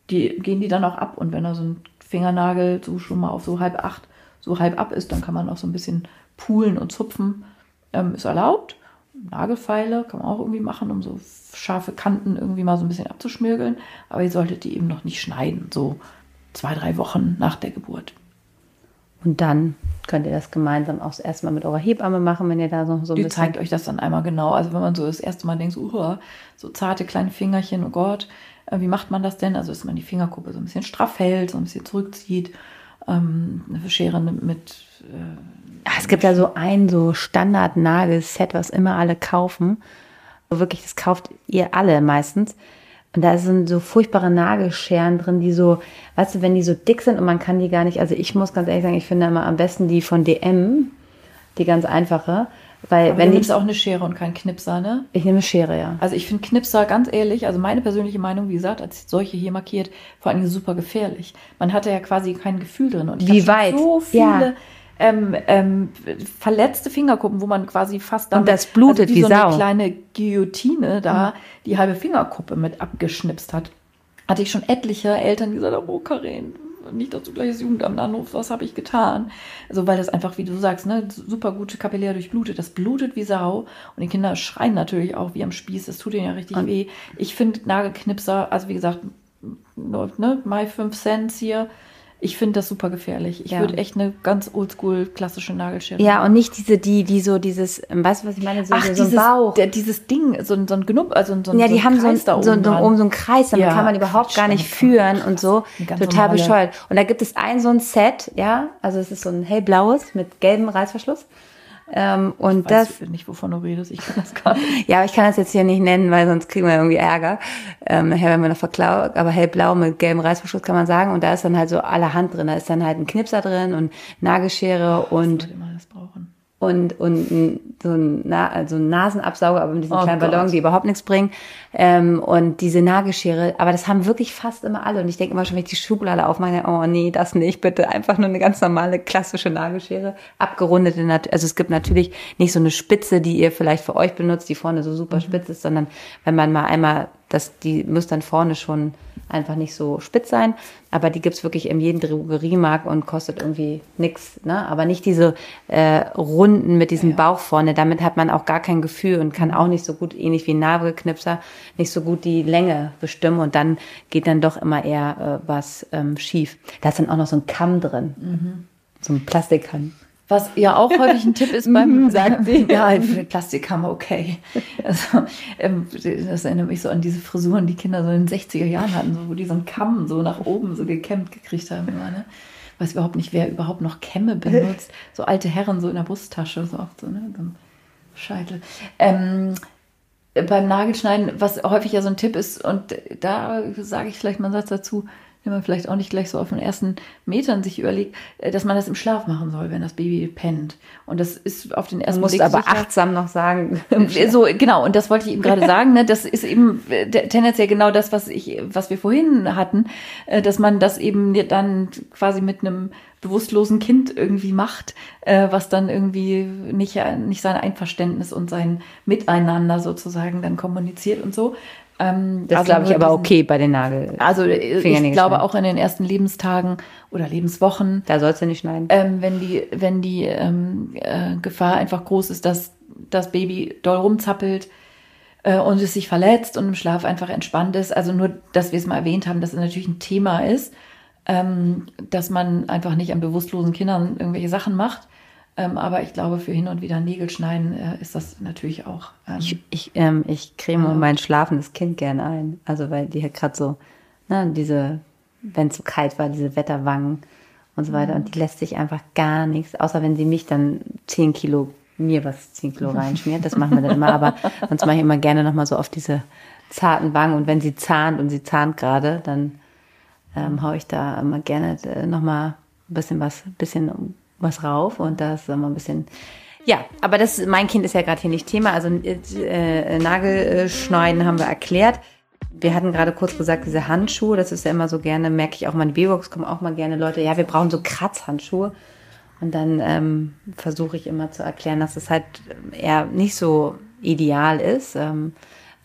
die gehen die dann auch ab. Und wenn da so ein Fingernagel so schon mal auf so halb acht, so halb ab ist, dann kann man auch so ein bisschen poolen und zupfen. Ähm, ist erlaubt. Nagelfeile kann man auch irgendwie machen, um so scharfe Kanten irgendwie mal so ein bisschen abzuschmirgeln. Aber ihr solltet die eben noch nicht schneiden, so zwei, drei Wochen nach der Geburt. Und dann könnt ihr das gemeinsam auch das erste Mal mit eurer Hebamme machen, wenn ihr da so, so ein Die bisschen zeigt euch das dann einmal genau. Also wenn man so das erste Mal denkt, so, uh, so zarte kleine Fingerchen, oh Gott, äh, wie macht man das denn? Also dass man die Fingerkuppe so ein bisschen straff hält, so ein bisschen zurückzieht, ähm, eine Schere mit äh, es gibt ja so ein so Standard-Nagelset, was immer alle kaufen. Wirklich, das kauft ihr alle meistens. Und da sind so furchtbare Nagelscheren drin, die so, weißt du, wenn die so dick sind und man kann die gar nicht, also ich muss ganz ehrlich sagen, ich finde immer am besten die von DM, die ganz einfache, Weil Aber wenn du nimmst auch eine Schere und keinen Knipser, ne? ich nehme Schere, ja. Also ich finde Knipser ganz ehrlich, also meine persönliche Meinung, wie gesagt, als solche hier markiert, vor allem super gefährlich. Man hatte ja quasi kein Gefühl drin. Und ich Wie weit? so Ja. Ähm, ähm, verletzte Fingerkuppen, wo man quasi fast Und das blutet also wie, wie so Sau. eine kleine Guillotine da die halbe Fingerkuppe mit abgeschnipst hat. Hatte ich schon etliche Eltern, die gesagt haben, oh Karin, nicht, dass du gleich das Jugendamt anrufst, was habe ich getan? Also weil das einfach, wie du sagst, ne, super gute kapillär durchblutet, das blutet wie Sau und die Kinder schreien natürlich auch wie am Spieß, das tut ihnen ja richtig Und- weh. Ich finde Nagelknipser, also wie gesagt, ne, My 5 Cents hier, ich finde das super gefährlich. Ich Ja. würde echt eine ganz oldschool klassische Nagelschere Ja, und nicht diese, die, die so dieses, ähm, weißt du, was ich meine? So, Ach, so dieses, ein Bauch. Der, dieses Ding, so, ein- so ein Genupp, also so ein ja, die so ein haben so, ein, Kreis so, oben so, dran. oben so einen Kreis, damit Ja, kann man überhaupt gar nicht führen kann- und so. Total normale- bescheuert. Und da gibt es ein so ein Set, ja, also es ist so ein hellblaues mit gelbem Reißverschluss. Ähm, und Ich weiß das, nicht, wovon du redest. Ich kann das gar nicht. ja, aber ich kann das jetzt hier nicht nennen, weil sonst kriegen wir irgendwie Ärger. Ähm, nachher werden wir noch verklaut. Aber hellblau mit gelbem Reißverschluss kann man sagen. Und da ist dann halt so allerhand drin. Da ist dann halt ein Knipser drin und Nagelschere und Leute immer das brauchen. Und, und ein, so, ein, Na, also ein Nasenabsauger, aber mit diesen Oh kleinen Gott. Ballons, die überhaupt nichts bringen. Ähm, und diese Nagelschere, aber das haben wirklich fast immer alle. Und ich denke immer schon, wenn ich die Schublade aufmache, oh nee, das nicht, bitte einfach nur eine ganz normale klassische Nagelschere, abgerundete, also es gibt natürlich nicht so eine Spitze, die ihr vielleicht für euch benutzt, die vorne so Mhm. super spitz ist, sondern wenn man mal einmal, das, die muss dann vorne schon einfach nicht so spitz sein, aber die gibt's wirklich in jedem Drogeriemarkt und kostet irgendwie nix, ne? aber nicht diese äh, Runden mit diesem Bauch vorne, damit hat man auch gar kein Gefühl und kann auch nicht so gut, ähnlich wie ein Nagelknipser, nicht so gut die Länge bestimmen und dann geht dann doch immer eher äh, was ähm, schief. Da ist dann auch noch so ein Kamm drin, so ein Plastikkamm. Was ja auch häufig ein Tipp ist beim Mhm, sagt sie. Ja, Plastikhammer, okay. Also, ähm, das erinnert mich so an diese Frisuren, die Kinder so in den 60er Jahren hatten, so, wo die so einen Kamm so nach oben so gekämmt gekriegt haben immer, ne? Weiß überhaupt nicht, wer überhaupt noch Kämme benutzt. So alte Herren so in der Brusttasche, so oft so, ne? So ein Scheitel. Ähm, beim Nagelschneiden, was häufig ja so ein Tipp ist, und da sage ich vielleicht mal einen Satz dazu, den man vielleicht auch nicht gleich so auf den ersten Metern sich überlegt, äh, dass man das im Schlaf machen soll, wenn das Baby pennt. Und das ist auf den Du ersten musst Blick aber sicher- achtsam noch sagen. so, genau, und das wollte ich eben gerade sagen, ne, das ist eben äh, tendenziell genau das, was ich, was wir vorhin hatten, äh, dass man das eben dann quasi mit einem bewusstlosen Kind irgendwie macht, äh, was dann irgendwie nicht, äh, nicht sein Einverständnis und sein Miteinander sozusagen dann kommuniziert und so. Ähm, Das also glaube ich aber diesen- okay bei den Nagel. Also äh, ich glaube auch in den ersten Lebenstagen oder Lebenswochen Da sollst du nicht schneiden. ähm, wenn die, wenn die ähm, äh, Gefahr einfach groß ist, dass das Baby doll rumzappelt äh, und es sich verletzt und im Schlaf einfach entspannt ist. Also nur, dass wir es mal erwähnt haben, dass es natürlich ein Thema ist, ähm, dass man einfach nicht an bewusstlosen Kindern irgendwelche Sachen macht. Ähm, aber ich glaube, für hin und wieder Nägel schneiden äh, ist das natürlich auch. Ähm, Ich, ich, ähm, ich creme mein schlafendes Kind gerne ein. Also weil die hat gerade so, ne, diese, wenn es so kalt war, diese Wetterwangen und so weiter. Und die lässt sich einfach gar nichts, außer wenn sie mich dann 10 Kilo, mir was 10 Kilo reinschmiert. Das machen wir dann immer. Aber sonst mache ich immer gerne nochmal so auf diese zarten Wangen. Und wenn sie zahnt und sie zahnt gerade, dann ähm, hau ich da immer gerne äh, nochmal ein bisschen was, bisschen was rauf und das immer ein bisschen. Ja, aber das, mein Kind ist ja gerade hier nicht Thema. Also äh, Nagelschneiden haben wir erklärt. Wir hatten gerade kurz gesagt, diese Handschuhe, das ist ja immer so gerne, merke ich auch mal in die B-Box kommen auch mal gerne Leute, ja, wir brauchen so Kratzhandschuhe. Und dann ähm, versuche ich immer zu erklären, dass es halt eher nicht so ideal ist, ähm,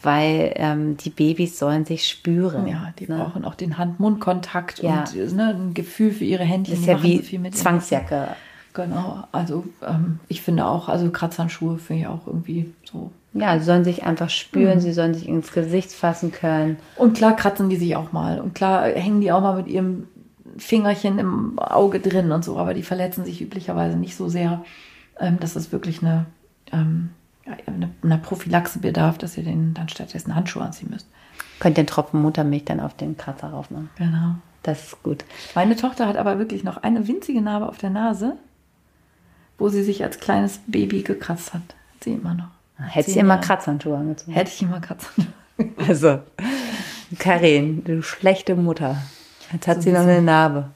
weil ähm, die Babys sollen sich spüren. ja, die ne? brauchen auch den Hand-Mund-Kontakt Ja. und äh, ne, ein Gefühl für ihre Händchen. Das ist ja wie so Zwangsjacke. Genau, also ähm, ich finde auch, also Kratzhandschuhe finde ich auch irgendwie so. Ja, sie sollen sich einfach spüren, sie sollen sich ins Gesicht fassen können. Und klar kratzen die sich auch mal und klar hängen die auch mal mit ihrem Fingerchen im Auge drin und so, aber die verletzen sich üblicherweise nicht so sehr, ähm, dass es wirklich eine, ähm, ja, eine, eine Prophylaxe bedarf, dass ihr den dann stattdessen Handschuhe anziehen müsst. Könnt den Tropfen Muttermilch dann auf den Kratzer raufmachen. Genau. Das ist gut. Meine Tochter hat aber wirklich noch eine winzige Narbe auf der Nase, wo sie sich als kleines Baby gekratzt hat. Hat sie immer noch. Hättest du Zehn immer. Kratzhandschuhe angezogen. Hätte ich immer Kratzen. Also, Karin, du schlechte Mutter. Jetzt hat sie noch Sowieso. eine Narbe.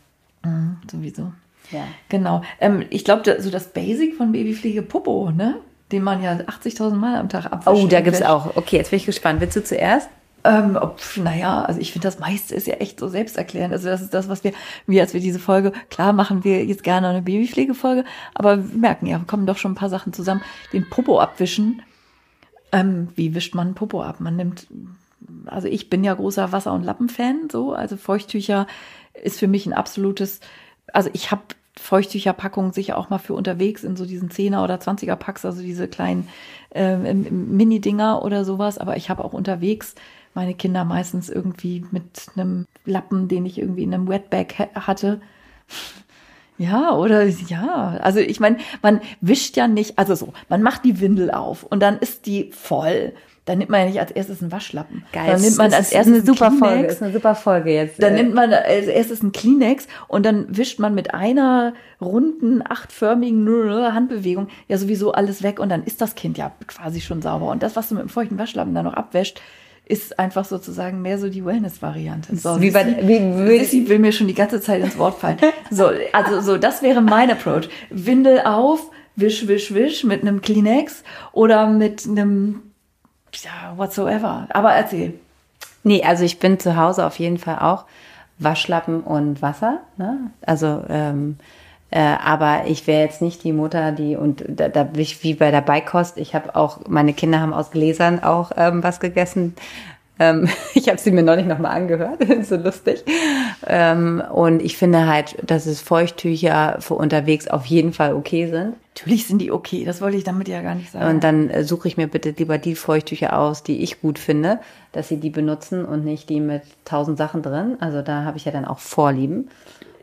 Mhm, sowieso. Ja. Genau. Ähm, ich glaube, so das Basic von Babypflege Popo, ne? Den man ja 80.000 Mal am Tag abwischt. Oh, da gibt's auch. Okay, jetzt bin ich gespannt. Willst du zuerst? Ähm, ob, naja, also ich finde, das meiste ist ja echt so selbsterklärend. Also das ist das, was wir, wie als wir diese Folge, klar machen wir jetzt gerne eine Babypflegefolge, aber wir merken ja, kommen doch schon ein paar Sachen zusammen. Den Popo abwischen. Ähm, wie wischt man Popo ab? Man nimmt, also ich bin ja großer Wasser- und Lappenfan, so, also Feuchttücher ist für mich ein absolutes, also ich habe Feuchttücherpackungen sicher auch mal für unterwegs in so diesen 10er oder 20er Packs, also diese kleinen äh, Mini-Dinger oder sowas. Aber ich habe auch unterwegs meine Kinder meistens irgendwie mit einem Lappen, den ich irgendwie in einem Wetbag hatte. Ja, oder ja, also ich meine, man wischt ja nicht, also so, man macht die Windel auf und dann ist die voll dann nimmt man ja nicht als erstes einen Waschlappen. Geil. Dann nimmt man als erstes eine super Kleenex. Folge. Ist eine super Folge jetzt. Dann äh. nimmt man als erstes einen Kleenex und dann wischt man mit einer runden, achtförmigen Handbewegung ja sowieso alles weg und dann ist das Kind ja quasi schon sauber. Und das, was du mit dem feuchten Waschlappen dann noch abwäscht, ist einfach sozusagen mehr so die Wellness-Variante. So, wie bei, wie, wie, sie will mir schon die ganze Zeit ins Wort fallen. So, also so, das wäre mein Approach. Windel auf, wisch, wisch, wisch mit einem Kleenex oder mit einem ja, whatsoever. Aber erzähl. Nee, also ich bin zu Hause auf jeden Fall auch Waschlappen und Wasser. Ne? Also, ähm, äh, aber ich wäre jetzt nicht die Mutter, die, und da, da bin ich wie bei der Beikost, ich habe auch, meine Kinder haben aus Gläsern auch ähm, was gegessen. Ähm, ich habe sie mir neulich nochmal angehört, so lustig. Ähm, und ich finde halt, dass es Feuchttücher für unterwegs auf jeden Fall okay sind. Natürlich sind die okay, das wollte ich damit ja gar nicht sagen. Und dann äh, suche ich mir bitte lieber die Feuchttücher aus, die ich gut finde, dass sie die benutzen und nicht die mit tausend Sachen drin. Also da habe ich ja dann auch Vorlieben.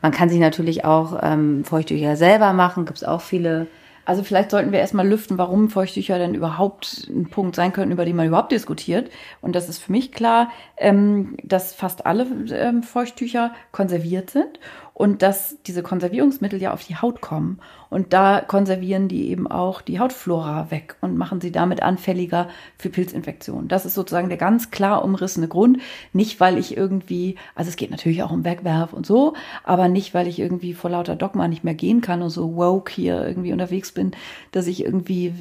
Man kann sich natürlich auch ähm, Feuchttücher selber machen, gibt es auch viele also vielleicht sollten wir erstmal lüften, warum Feuchttücher denn überhaupt ein Punkt sein können, über den man überhaupt diskutiert. Und das ist für mich klar, ähm, dass fast alle ähm, Feuchttücher konserviert sind und dass diese Konservierungsmittel ja auf die Haut kommen. Und da konservieren die eben auch die Hautflora weg und machen sie damit anfälliger für Pilzinfektionen. Das ist sozusagen der ganz klar umrissene Grund. Nicht, weil ich irgendwie, also es geht natürlich auch um Wegwerf und so, aber nicht, weil ich irgendwie vor lauter Dogma nicht mehr gehen kann und so woke hier irgendwie unterwegs bin, dass ich irgendwie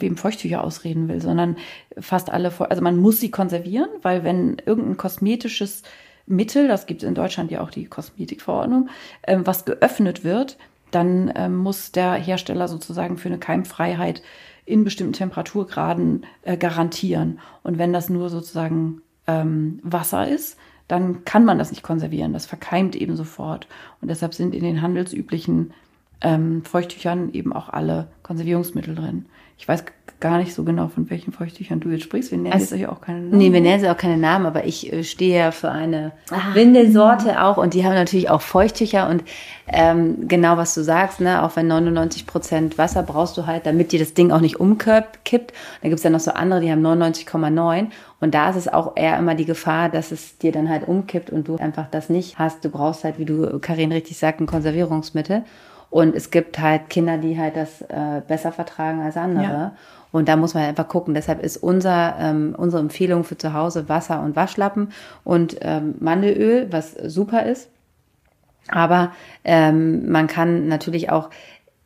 im Feuchttücher ausreden will, sondern fast alle, also man muss sie konservieren, weil wenn irgendein kosmetisches Mittel, das gibt es in Deutschland ja auch die Kosmetikverordnung, ähm, was geöffnet wird, dann ähm, muss der Hersteller sozusagen für eine Keimfreiheit in bestimmten Temperaturgraden äh, garantieren. Und wenn das nur sozusagen ähm, Wasser ist, dann kann man das nicht konservieren. Das verkeimt eben sofort. Und deshalb sind in den handelsüblichen ähm, Feuchttüchern eben auch alle Konservierungsmittel drin. Ich weiß gar nicht so genau, von welchen Feuchttüchern du jetzt sprichst. Wir nennen also, jetzt auch keine Namen. Nee, wir nennen sie auch keine Namen, aber ich äh, stehe ja für eine ah. Windelsorte auch und die haben natürlich auch Feuchttücher und ähm, genau was du sagst, ne, auch wenn 99 Prozent Wasser brauchst du halt, damit dir das Ding auch nicht umkippt. Da gibt's ja noch so andere, die haben 99,9 und da ist es auch eher immer die Gefahr, dass es dir dann halt umkippt und du einfach das nicht hast. Du brauchst halt, wie du Karin richtig sagt, ein Konservierungsmittel. Und es gibt halt Kinder, die halt das äh, besser vertragen als andere. Ja. Und da muss man einfach gucken. Deshalb ist unser, ähm, unsere Empfehlung für zu Hause Wasser und Waschlappen und ähm, Mandelöl, was super ist. Aber ähm, man kann natürlich auch,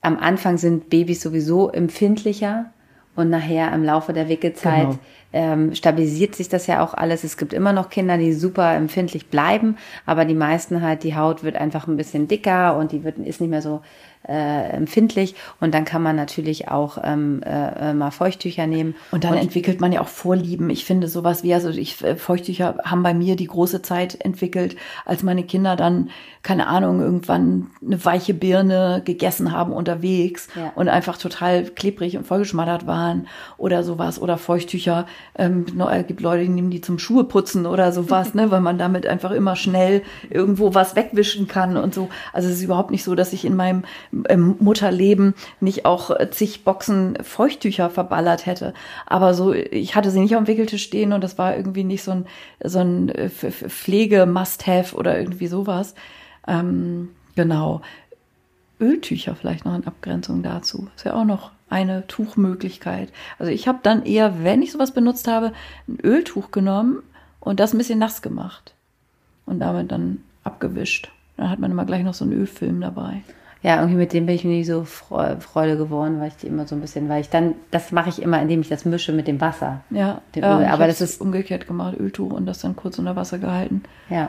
am Anfang sind Babys sowieso empfindlicher und nachher im Laufe der Wickelzeit genau. ähm, stabilisiert sich das ja auch alles. Es gibt immer noch Kinder, die super empfindlich bleiben, aber die meisten halt, die Haut wird einfach ein bisschen dicker und die wird, ist nicht mehr so äh, empfindlich und dann kann man natürlich auch ähm, äh, mal Feuchttücher nehmen. Und dann und entwickelt man ja auch Vorlieben. Ich finde sowas wie, also ich, äh, Feuchttücher haben bei mir die große Zeit entwickelt, als meine Kinder dann, keine Ahnung, irgendwann eine weiche Birne gegessen haben unterwegs ja. und einfach total klebrig und vollgeschmattert waren oder sowas oder Feuchttücher. Ähm, es gibt Leute, die nehmen die zum Schuhe putzen oder sowas, ne, weil man damit einfach immer schnell irgendwo was wegwischen kann und so. Also es ist überhaupt nicht so, dass ich in meinem im Mutterleben nicht auch zig Boxen Feuchttücher verballert hätte. Aber so, ich hatte sie nicht auf dem Wickeltisch stehen und das war irgendwie nicht so ein, so ein äh, Pflege-Must-Have oder irgendwie sowas. Ähm, genau. Öltücher vielleicht noch in Abgrenzung dazu. Ist ja auch noch eine Tuchmöglichkeit. Also ich habe dann eher, wenn ich sowas benutzt habe, ein Öltuch genommen und das ein bisschen nass gemacht und damit dann abgewischt. Dann hat man immer gleich noch so einen Ölfilm dabei. Ja, irgendwie mit dem bin ich mir nicht so Freude geworden, weil ich die immer so ein bisschen, weil ich dann, das mache ich immer, indem ich das mische mit dem Wasser. Ja, dem ja aber das ist umgekehrt gemacht, Öltuch und das dann kurz unter Wasser gehalten. Ja.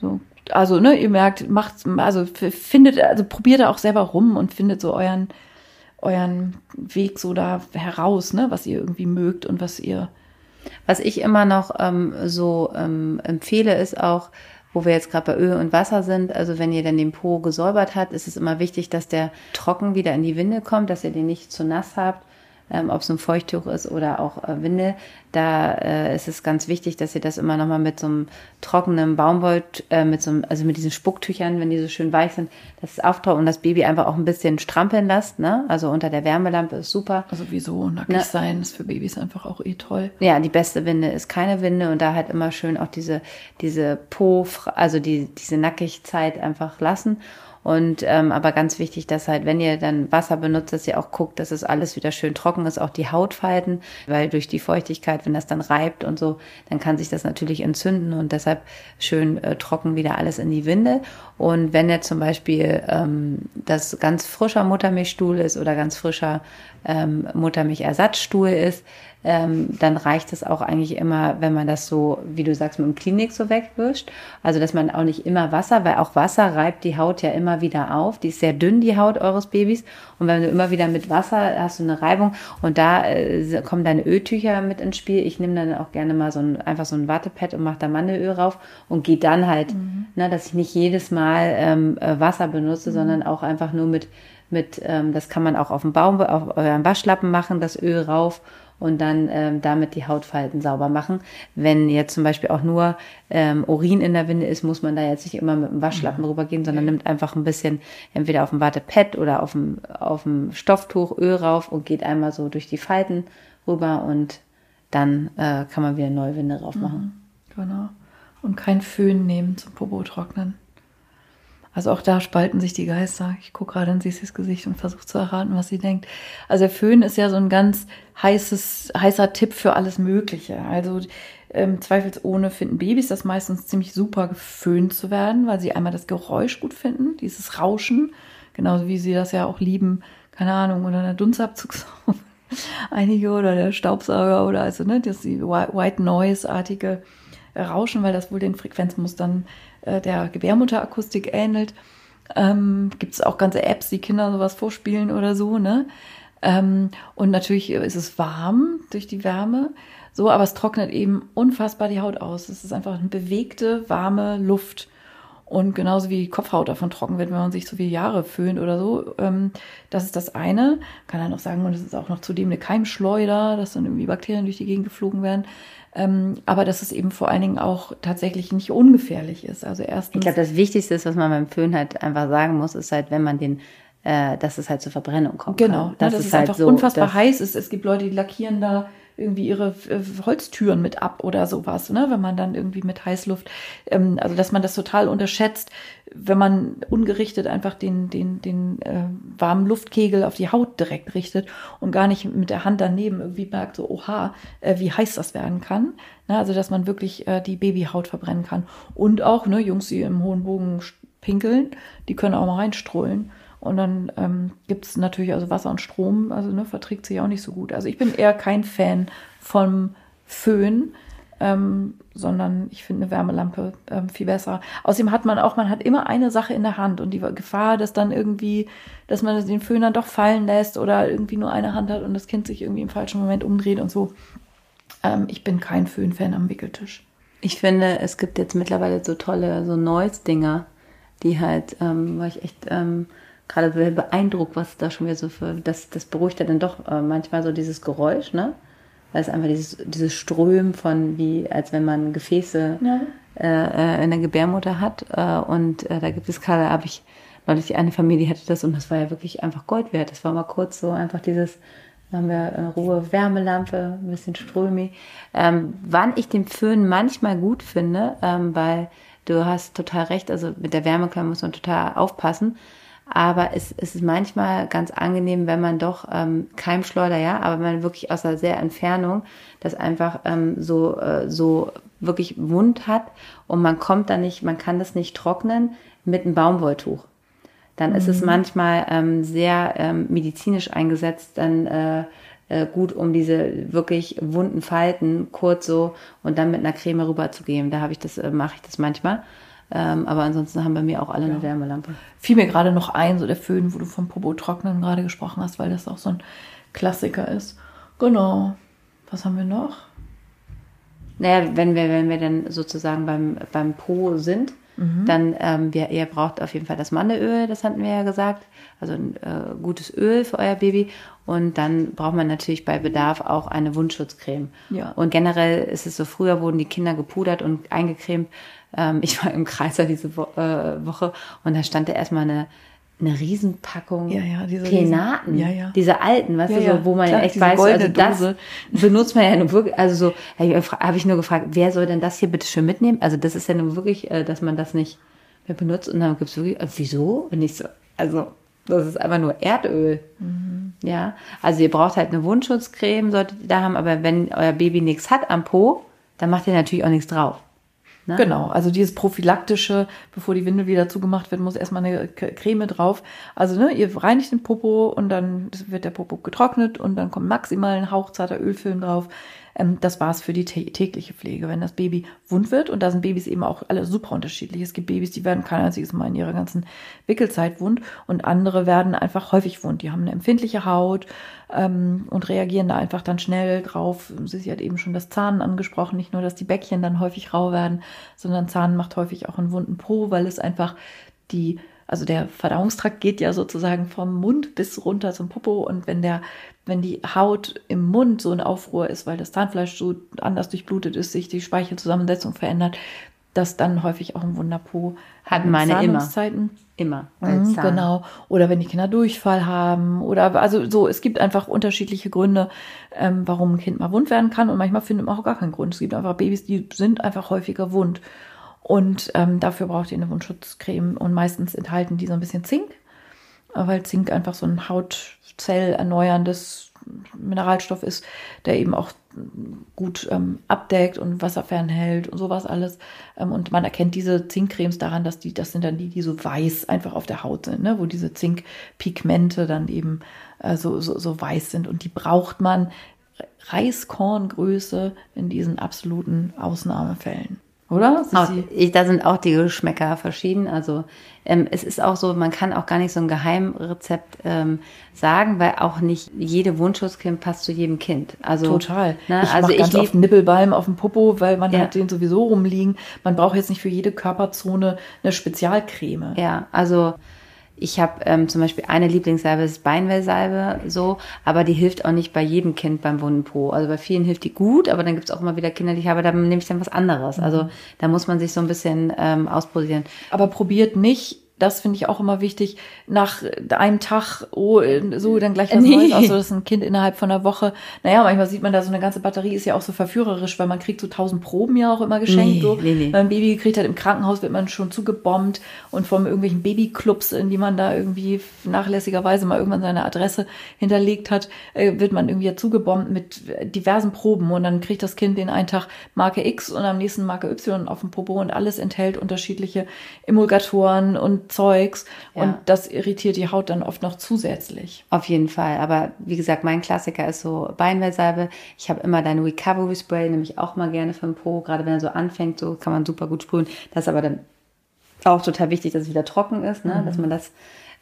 So. Also, ne, ihr merkt, macht, also findet, also probiert da auch selber rum und findet so euren, euren Weg so da heraus, ne, was ihr irgendwie mögt und was ihr. Was ich immer noch ähm, so ähm, empfehle, ist auch, wo wir jetzt gerade bei Öl und Wasser sind, also wenn ihr dann den Po gesäubert habt, ist es immer wichtig, dass der trocken wieder in die Winde kommt, dass ihr den nicht zu nass habt ähm, ob es ein Feuchttuch ist oder auch äh, Windel. Da äh, ist es ganz wichtig, dass ihr das immer nochmal mit so einem trockenen Baumwoll, äh, mit so einem, also mit diesen Spucktüchern, wenn die so schön weich sind, das auftaucht und das Baby einfach auch ein bisschen strampeln lasst, ne? Also unter der Wärmelampe ist super. Also wieso nackig ne? sein ist für Babys einfach auch eh toll. Ja, die beste Winde ist keine Winde und da halt immer schön auch diese, diese Po, also die, diese Nackigzeit einfach lassen. Und ähm, aber ganz wichtig, dass halt, wenn ihr dann Wasser benutzt, dass ihr auch guckt, dass es alles wieder schön trocken ist, auch die Hautfalten, weil durch die Feuchtigkeit, wenn das dann reibt und so, dann kann sich das natürlich entzünden und deshalb schön äh, trocken wieder alles in die Winde. Und wenn ihr zum Beispiel ähm, das ganz frischer Muttermilchstuhl ist oder ganz frischer ähm, Muttermilchersatzstuhl ist, ähm, dann reicht es auch eigentlich immer, wenn man das so, wie du sagst, mit dem Klinik so wegwischt. Also, dass man auch nicht immer Wasser, weil auch Wasser reibt die Haut ja immer wieder auf. Die ist sehr dünn, die Haut eures Babys. Und wenn du immer wieder mit Wasser hast du eine Reibung und da äh, kommen deine Öltücher mit ins Spiel. Ich nehme dann auch gerne mal so ein, einfach so ein Wattepad und mache da Mandelöl rauf und gehe dann halt, mhm. ne, dass ich nicht jedes Mal ähm, äh, Wasser benutze, mhm. sondern auch einfach nur mit mit, ähm, das kann man auch auf dem Baum, auf euren Waschlappen machen, das Öl rauf und dann ähm, damit die Hautfalten sauber machen. Wenn jetzt zum Beispiel auch nur ähm, Urin in der Winde ist, muss man da jetzt nicht immer mit dem Waschlappen ja. rübergehen, sondern nimmt einfach ein bisschen entweder auf dem Watepad oder auf dem, auf dem Stofftuch Öl rauf und geht einmal so durch die Falten rüber und dann äh, kann man wieder neue Winde drauf machen. Mhm, genau. Und kein Föhn nehmen zum Popo trocknen. Also auch da spalten sich die Geister. Ich gucke gerade in Sisis Gesicht und versuche zu erraten, was sie denkt. Also der Föhn ist ja so ein ganz heißes, heißer Tipp für alles Mögliche. Also ähm, zweifelsohne finden Babys das meistens ziemlich super, geföhnt zu werden, weil sie einmal das Geräusch gut finden, dieses Rauschen, genauso wie sie das ja auch lieben, keine Ahnung, oder der Dunstabzugshaube. Einige oder der Staubsauger oder also, ne, das White Noise-artige Rauschen, weil das wohl den Frequenzmustern äh, der Gebärmutterakustik ähnelt. Ähm, Gibt es auch ganze Apps, die Kinder sowas vorspielen oder so, ne? Ähm, und natürlich ist es warm durch die Wärme, so, aber es trocknet eben unfassbar die Haut aus. Es ist einfach eine bewegte, warme Luft. Und genauso wie die Kopfhaut davon trocken wird, wenn man sich so viele Jahre föhnt oder so. Ähm, das ist das eine. Kann er noch sagen, und es ist auch noch zudem eine Keimschleuder, dass dann irgendwie Bakterien durch die Gegend geflogen werden. Ähm, aber dass es eben vor allen Dingen auch tatsächlich nicht ungefährlich ist. Also erstens. Ich glaube, das Wichtigste ist, was man beim Föhn halt einfach sagen muss, ist halt, wenn man den äh, dass es halt zur Verbrennung kommt. Genau, kann. das, das ist, ist halt einfach so, unfassbar heiß ist. Es gibt Leute, die lackieren da irgendwie ihre äh, Holztüren mit ab oder sowas, ne? wenn man dann irgendwie mit Heißluft, ähm, also dass man das total unterschätzt, wenn man ungerichtet einfach den, den, den äh, warmen Luftkegel auf die Haut direkt richtet und gar nicht mit der Hand daneben irgendwie merkt, so, oha, äh, wie heiß das werden kann. Ne? Also dass man wirklich äh, die Babyhaut verbrennen kann. Und auch, ne, Jungs, die im hohen Bogen pinkeln, die können auch mal reinstrollen. Und dann ähm, gibt es natürlich also Wasser und Strom, also ne, verträgt sich auch nicht so gut. Also ich bin eher kein Fan vom Föhn, ähm, sondern ich finde eine Wärmelampe ähm, viel besser. Außerdem hat man auch, man hat immer eine Sache in der Hand und die Gefahr, dass dann irgendwie, dass man den Föhn dann doch fallen lässt oder irgendwie nur eine Hand hat und das Kind sich irgendwie im falschen Moment umdreht und so. Ähm, ich bin kein Föhn-Fan am Wickeltisch. Ich finde, es gibt jetzt mittlerweile so tolle so Noise-Dinger, die halt, ähm, war ich echt ähm, gerade beeindruckt, was da schon wieder so für, das, das beruhigt ja dann doch äh, manchmal so dieses Geräusch, ne? Weil es einfach dieses, dieses Strömen von, wie, als wenn man Gefäße ja. äh, äh in der Gebärmutter hat. Äh, und äh, da gibt es gerade, habe ich neulich eine Familie hatte das und das war ja wirklich einfach Gold wert. Das war mal kurz so einfach dieses, haben wir eine Ruhe Wärmelampe, ein bisschen Strömi. Ähm, wann ich den Föhn manchmal gut finde, ähm, weil du hast total recht, also mit der Wärmeklammer muss man total aufpassen. Aber es, es ist manchmal ganz angenehm, wenn man doch ähm, Keimschleuder, ja, aber man wirklich aus einer sehr Entfernung das einfach ähm, so, äh, so wirklich wund hat und man kommt da nicht, man kann das nicht trocknen mit einem Baumwolltuch. dann ist es manchmal ähm, sehr ähm, medizinisch eingesetzt, dann äh, äh, gut, um diese wirklich wunden Falten kurz so und dann mit einer Creme rüberzugeben. Da habe ich das, äh, mache ich das manchmal. Ähm, aber ansonsten haben bei mir auch alle eine Wärmelampe. Fiel mir gerade noch ein, so der Föhn, wo du vom Popo trocknen gerade gesprochen hast, weil das auch so ein Klassiker ist. Genau. Was haben wir noch? Naja, wenn wir, wenn wir dann sozusagen beim, beim Po sind, dann, ähm, wir, ihr braucht auf jeden Fall das Mandelöl, das hatten wir ja gesagt. Also ein äh, gutes Öl für euer Baby. Und dann braucht man natürlich bei Bedarf auch eine Wundschutzcreme. Ja. Und generell ist es so, früher wurden die Kinder gepudert und eingecremt. Ähm, ich war im Kreiser diese Wo äh, Woche und da stand da erstmal eine, eine Riesenpackung Ja, ja, diese Penaten. Riesen- ja, ja. Diese alten, weißt du, so, wo man klar, echt weiß, also das Dose. benutzt man ja nur wirklich, also so, habe ich nur gefragt, wer soll denn das hier bitte schön mitnehmen? Also das ist ja nur wirklich, äh, dass man das nicht mehr benutzt und dann gibt's wirklich, äh, wieso? Und ich so, also das ist einfach nur Erdöl. Mhm. Ja, also ihr braucht halt eine Wundschutzcreme, solltet ihr da haben, aber wenn euer Baby nichts hat am Po, dann macht ihr natürlich auch nichts drauf. Ne? Genau, also dieses prophylaktische, bevor die Windel wieder zugemacht wird, muss erstmal eine Creme drauf. Also ne, ihr reinigt den Popo und dann wird der Popo getrocknet und dann kommt maximal ein hauchzarter Ölfilm drauf. Ähm, das war's für die tä- tägliche Pflege. Wenn das Baby wund wird, und da sind Babys eben auch alle super unterschiedlich. Es gibt Babys, die werden kein einziges Mal in ihrer ganzen Wickelzeit wund und andere werden einfach häufig wund. Die haben eine empfindliche Haut ähm, und reagieren da einfach dann schnell drauf. Sie hat eben schon das Zahnen angesprochen, nicht nur, dass die Bäckchen dann häufig rau werden, sondern Zahnen macht häufig auch einen wunden Po, weil es einfach die, also der Verdauungstrakt geht ja sozusagen vom Mund bis runter zum Popo und wenn der, wenn die Haut im Mund so in Aufruhr ist, weil das Zahnfleisch so anders durchblutet ist, sich die Speichelzusammensetzung verändert, dass dann häufig auch ein Wunderpo Hatten meine immer. Immer. Mhm, genau. Oder wenn die Kinder Durchfall haben. Oder also so, es gibt einfach unterschiedliche Gründe, ähm, warum ein Kind mal wund werden kann. Und manchmal findet man auch gar keinen Grund. Es gibt einfach Babys, die sind einfach häufiger wund. Und ähm, dafür braucht ihr eine Wundschutzcreme. Und meistens enthalten die so ein bisschen Zink, weil Zink einfach so ein Hautzellerneuerndes Mineralstoff ist, der eben auch gut ähm, abdeckt und Wasser fernhält und sowas alles. Ähm, und man erkennt diese Zinkcremes daran, dass die, das sind dann die, die so weiß einfach auf der Haut sind, ne? wo diese Zinkpigmente dann eben äh, so, so, so weiß sind. Und die braucht man Reiskorngröße in diesen absoluten Ausnahmefällen. Oder? Auch, ich, da sind auch die Geschmäcker verschieden. Also ähm, es ist auch so, man kann auch gar nicht so ein Geheimrezept ähm, sagen, weil auch nicht jede Wundschutzcreme passt zu jedem Kind. Also Total. Ne, ich also mach ich ganz lieb- oft Nippelbalm auf dem Popo, weil man Ja. hat den sowieso rumliegen. Man braucht jetzt nicht für jede Körperzone eine Spezialcreme. Ja, also ich habe ähm, zum Beispiel eine Lieblingssalbe, das ist Beinwellsalbe, so, aber die hilft auch nicht bei jedem Kind beim wunden Po. Also bei vielen hilft die gut, aber dann gibt's auch immer wieder Kinder, die ich habe, da nehme ich dann was anderes. Also da muss man sich so ein bisschen ähm, ausprobieren. Aber probiert nicht, das finde ich auch immer wichtig, nach einem Tag, oh, so dann gleich was Nee. Neues, außer das ist ein Kind innerhalb von einer Woche. Naja, manchmal sieht man da so eine ganze Batterie, ist ja auch so verführerisch, weil man kriegt so tausend Proben ja auch immer geschenkt. Nee, so. nee, nee. Wenn man ein Baby gekriegt hat im Krankenhaus, wird man schon zugebombt und von irgendwelchen Babyclubs, in die man da irgendwie nachlässigerweise mal irgendwann seine Adresse hinterlegt hat, äh, wird man irgendwie ja zugebombt mit diversen Proben und dann kriegt das Kind den einen Tag Marke X und am nächsten Marke Y auf dem Popo und alles enthält unterschiedliche Emulgatoren und Zeugs Ja. und das irritiert die Haut dann oft noch zusätzlich. Auf jeden Fall. Aber wie gesagt, mein Klassiker ist so Beinwellsalbe. Ich habe immer dein Recovery Spray, nehme ich auch mal gerne für den Po. Gerade wenn er so anfängt, so kann man super gut sprühen. Das ist aber dann auch total wichtig, dass es wieder trocken ist, ne? dass man das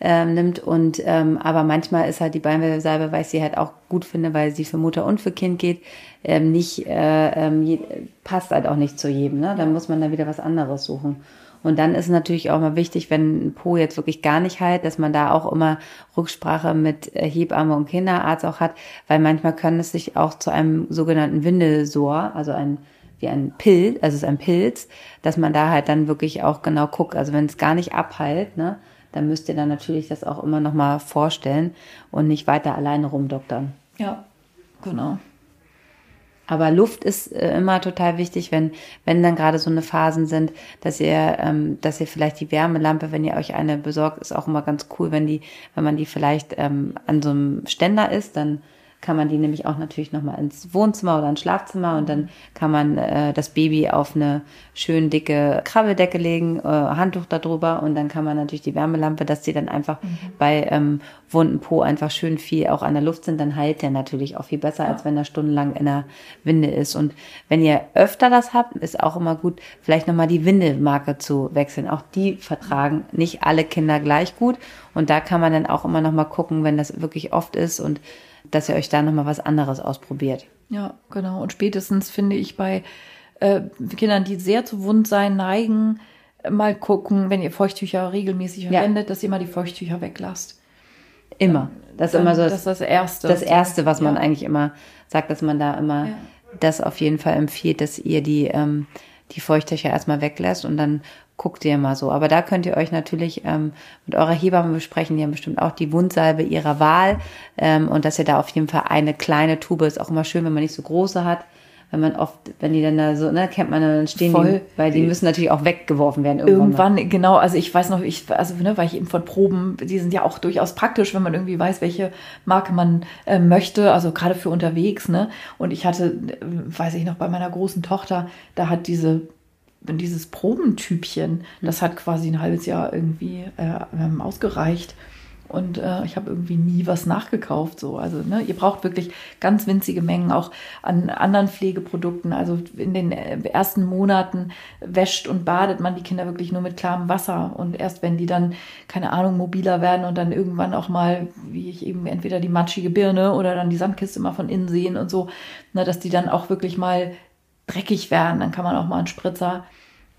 ähm, nimmt. Und ähm, aber manchmal ist halt die Beinwellsalbe, weil ich sie halt auch gut finde, weil sie für Mutter und für Kind geht, ähm, nicht äh, ähm, passt halt auch nicht zu jedem. Ne? Dann muss man da wieder was anderes suchen. Und dann ist natürlich auch mal wichtig, wenn ein Po jetzt wirklich gar nicht heilt, dass man da auch immer Rücksprache mit äh, Hebamme und Kinderarzt auch hat, weil manchmal kann es sich auch zu einem sogenannten Windelsor, also ein wie ein Pilz, also es ist ein Pilz, dass man da halt dann wirklich auch genau guckt. Also wenn es gar nicht abheilt, ne, dann müsst ihr dann natürlich das auch immer noch mal vorstellen und nicht weiter alleine rumdoktern. Ja, genau. Aber Luft ist äh, immer total wichtig, wenn, wenn dann gerade so eine Phasen sind, dass ihr, ähm, dass ihr vielleicht die Wärmelampe, wenn ihr euch eine besorgt, ist auch immer ganz cool, wenn die, wenn man die vielleicht ähm, an so einem Ständer ist, dann kann man die nämlich auch natürlich nochmal ins Wohnzimmer oder ins Schlafzimmer und dann kann man äh, das Baby auf eine schön dicke Krabbeldecke legen, äh, Handtuch darüber und dann kann man natürlich die Wärmelampe, dass die dann einfach mhm. bei ähm, wunden Po einfach schön viel auch an der Luft sind, dann heilt der natürlich auch viel besser, ja. als wenn er stundenlang in der Winde ist. Und wenn ihr öfter das habt, ist auch immer gut, vielleicht nochmal die Windelmarke zu wechseln. Auch die vertragen nicht alle Kinder gleich gut. Und da kann man dann auch immer nochmal gucken, wenn das wirklich oft ist und dass ihr euch da nochmal was anderes ausprobiert. Ja, genau. Und spätestens finde ich bei äh, Kindern, die sehr zu Wundsein neigen, mal gucken, wenn ihr Feuchttücher regelmäßig ja. verwendet, dass ihr mal die Feuchttücher weglasst. Immer. Das ist immer so das, das, das Erste. Das Erste, was man eigentlich immer sagt, dass man da immer ja. das auf jeden Fall empfiehlt, dass ihr die, ähm, die Feuchttücher erstmal weglässt und dann guckt ihr mal so. Aber da könnt ihr euch natürlich ähm, mit eurer Hebamme besprechen. Die haben bestimmt auch die Wundsalbe ihrer Wahl. Ähm, und dass ihr da auf jeden Fall eine kleine Tube ist auch immer schön, wenn man nicht so große hat wenn man oft, wenn die dann da so, ne, kennt man, dann stehen Voll. die, weil die müssen natürlich auch weggeworfen werden irgendwann. Irgendwann, genau, also ich weiß noch, ich, also, ne, weil ich eben von Proben, die sind ja auch durchaus praktisch, wenn man irgendwie weiß, welche Marke man äh, möchte, also gerade für unterwegs, ne. Und ich hatte, äh, weiß ich noch, bei meiner großen Tochter, da hat diese dieses Probentypchen, das hat quasi ein halbes Jahr irgendwie äh, ähm, ausgereicht. Und äh, ich habe irgendwie nie was nachgekauft. So. Also ne, ihr braucht wirklich ganz winzige Mengen auch an anderen Pflegeprodukten. Also in den äh, ersten Monaten wäscht und badet man die Kinder wirklich nur mit klarem Wasser. Und erst wenn die dann, keine Ahnung, mobiler werden und dann irgendwann auch mal, wie ich eben, entweder die matschige Birne oder dann die Sandkiste mal von innen sehen und so, ne, dass die dann auch wirklich mal dreckig werden, dann kann man auch mal einen Spritzer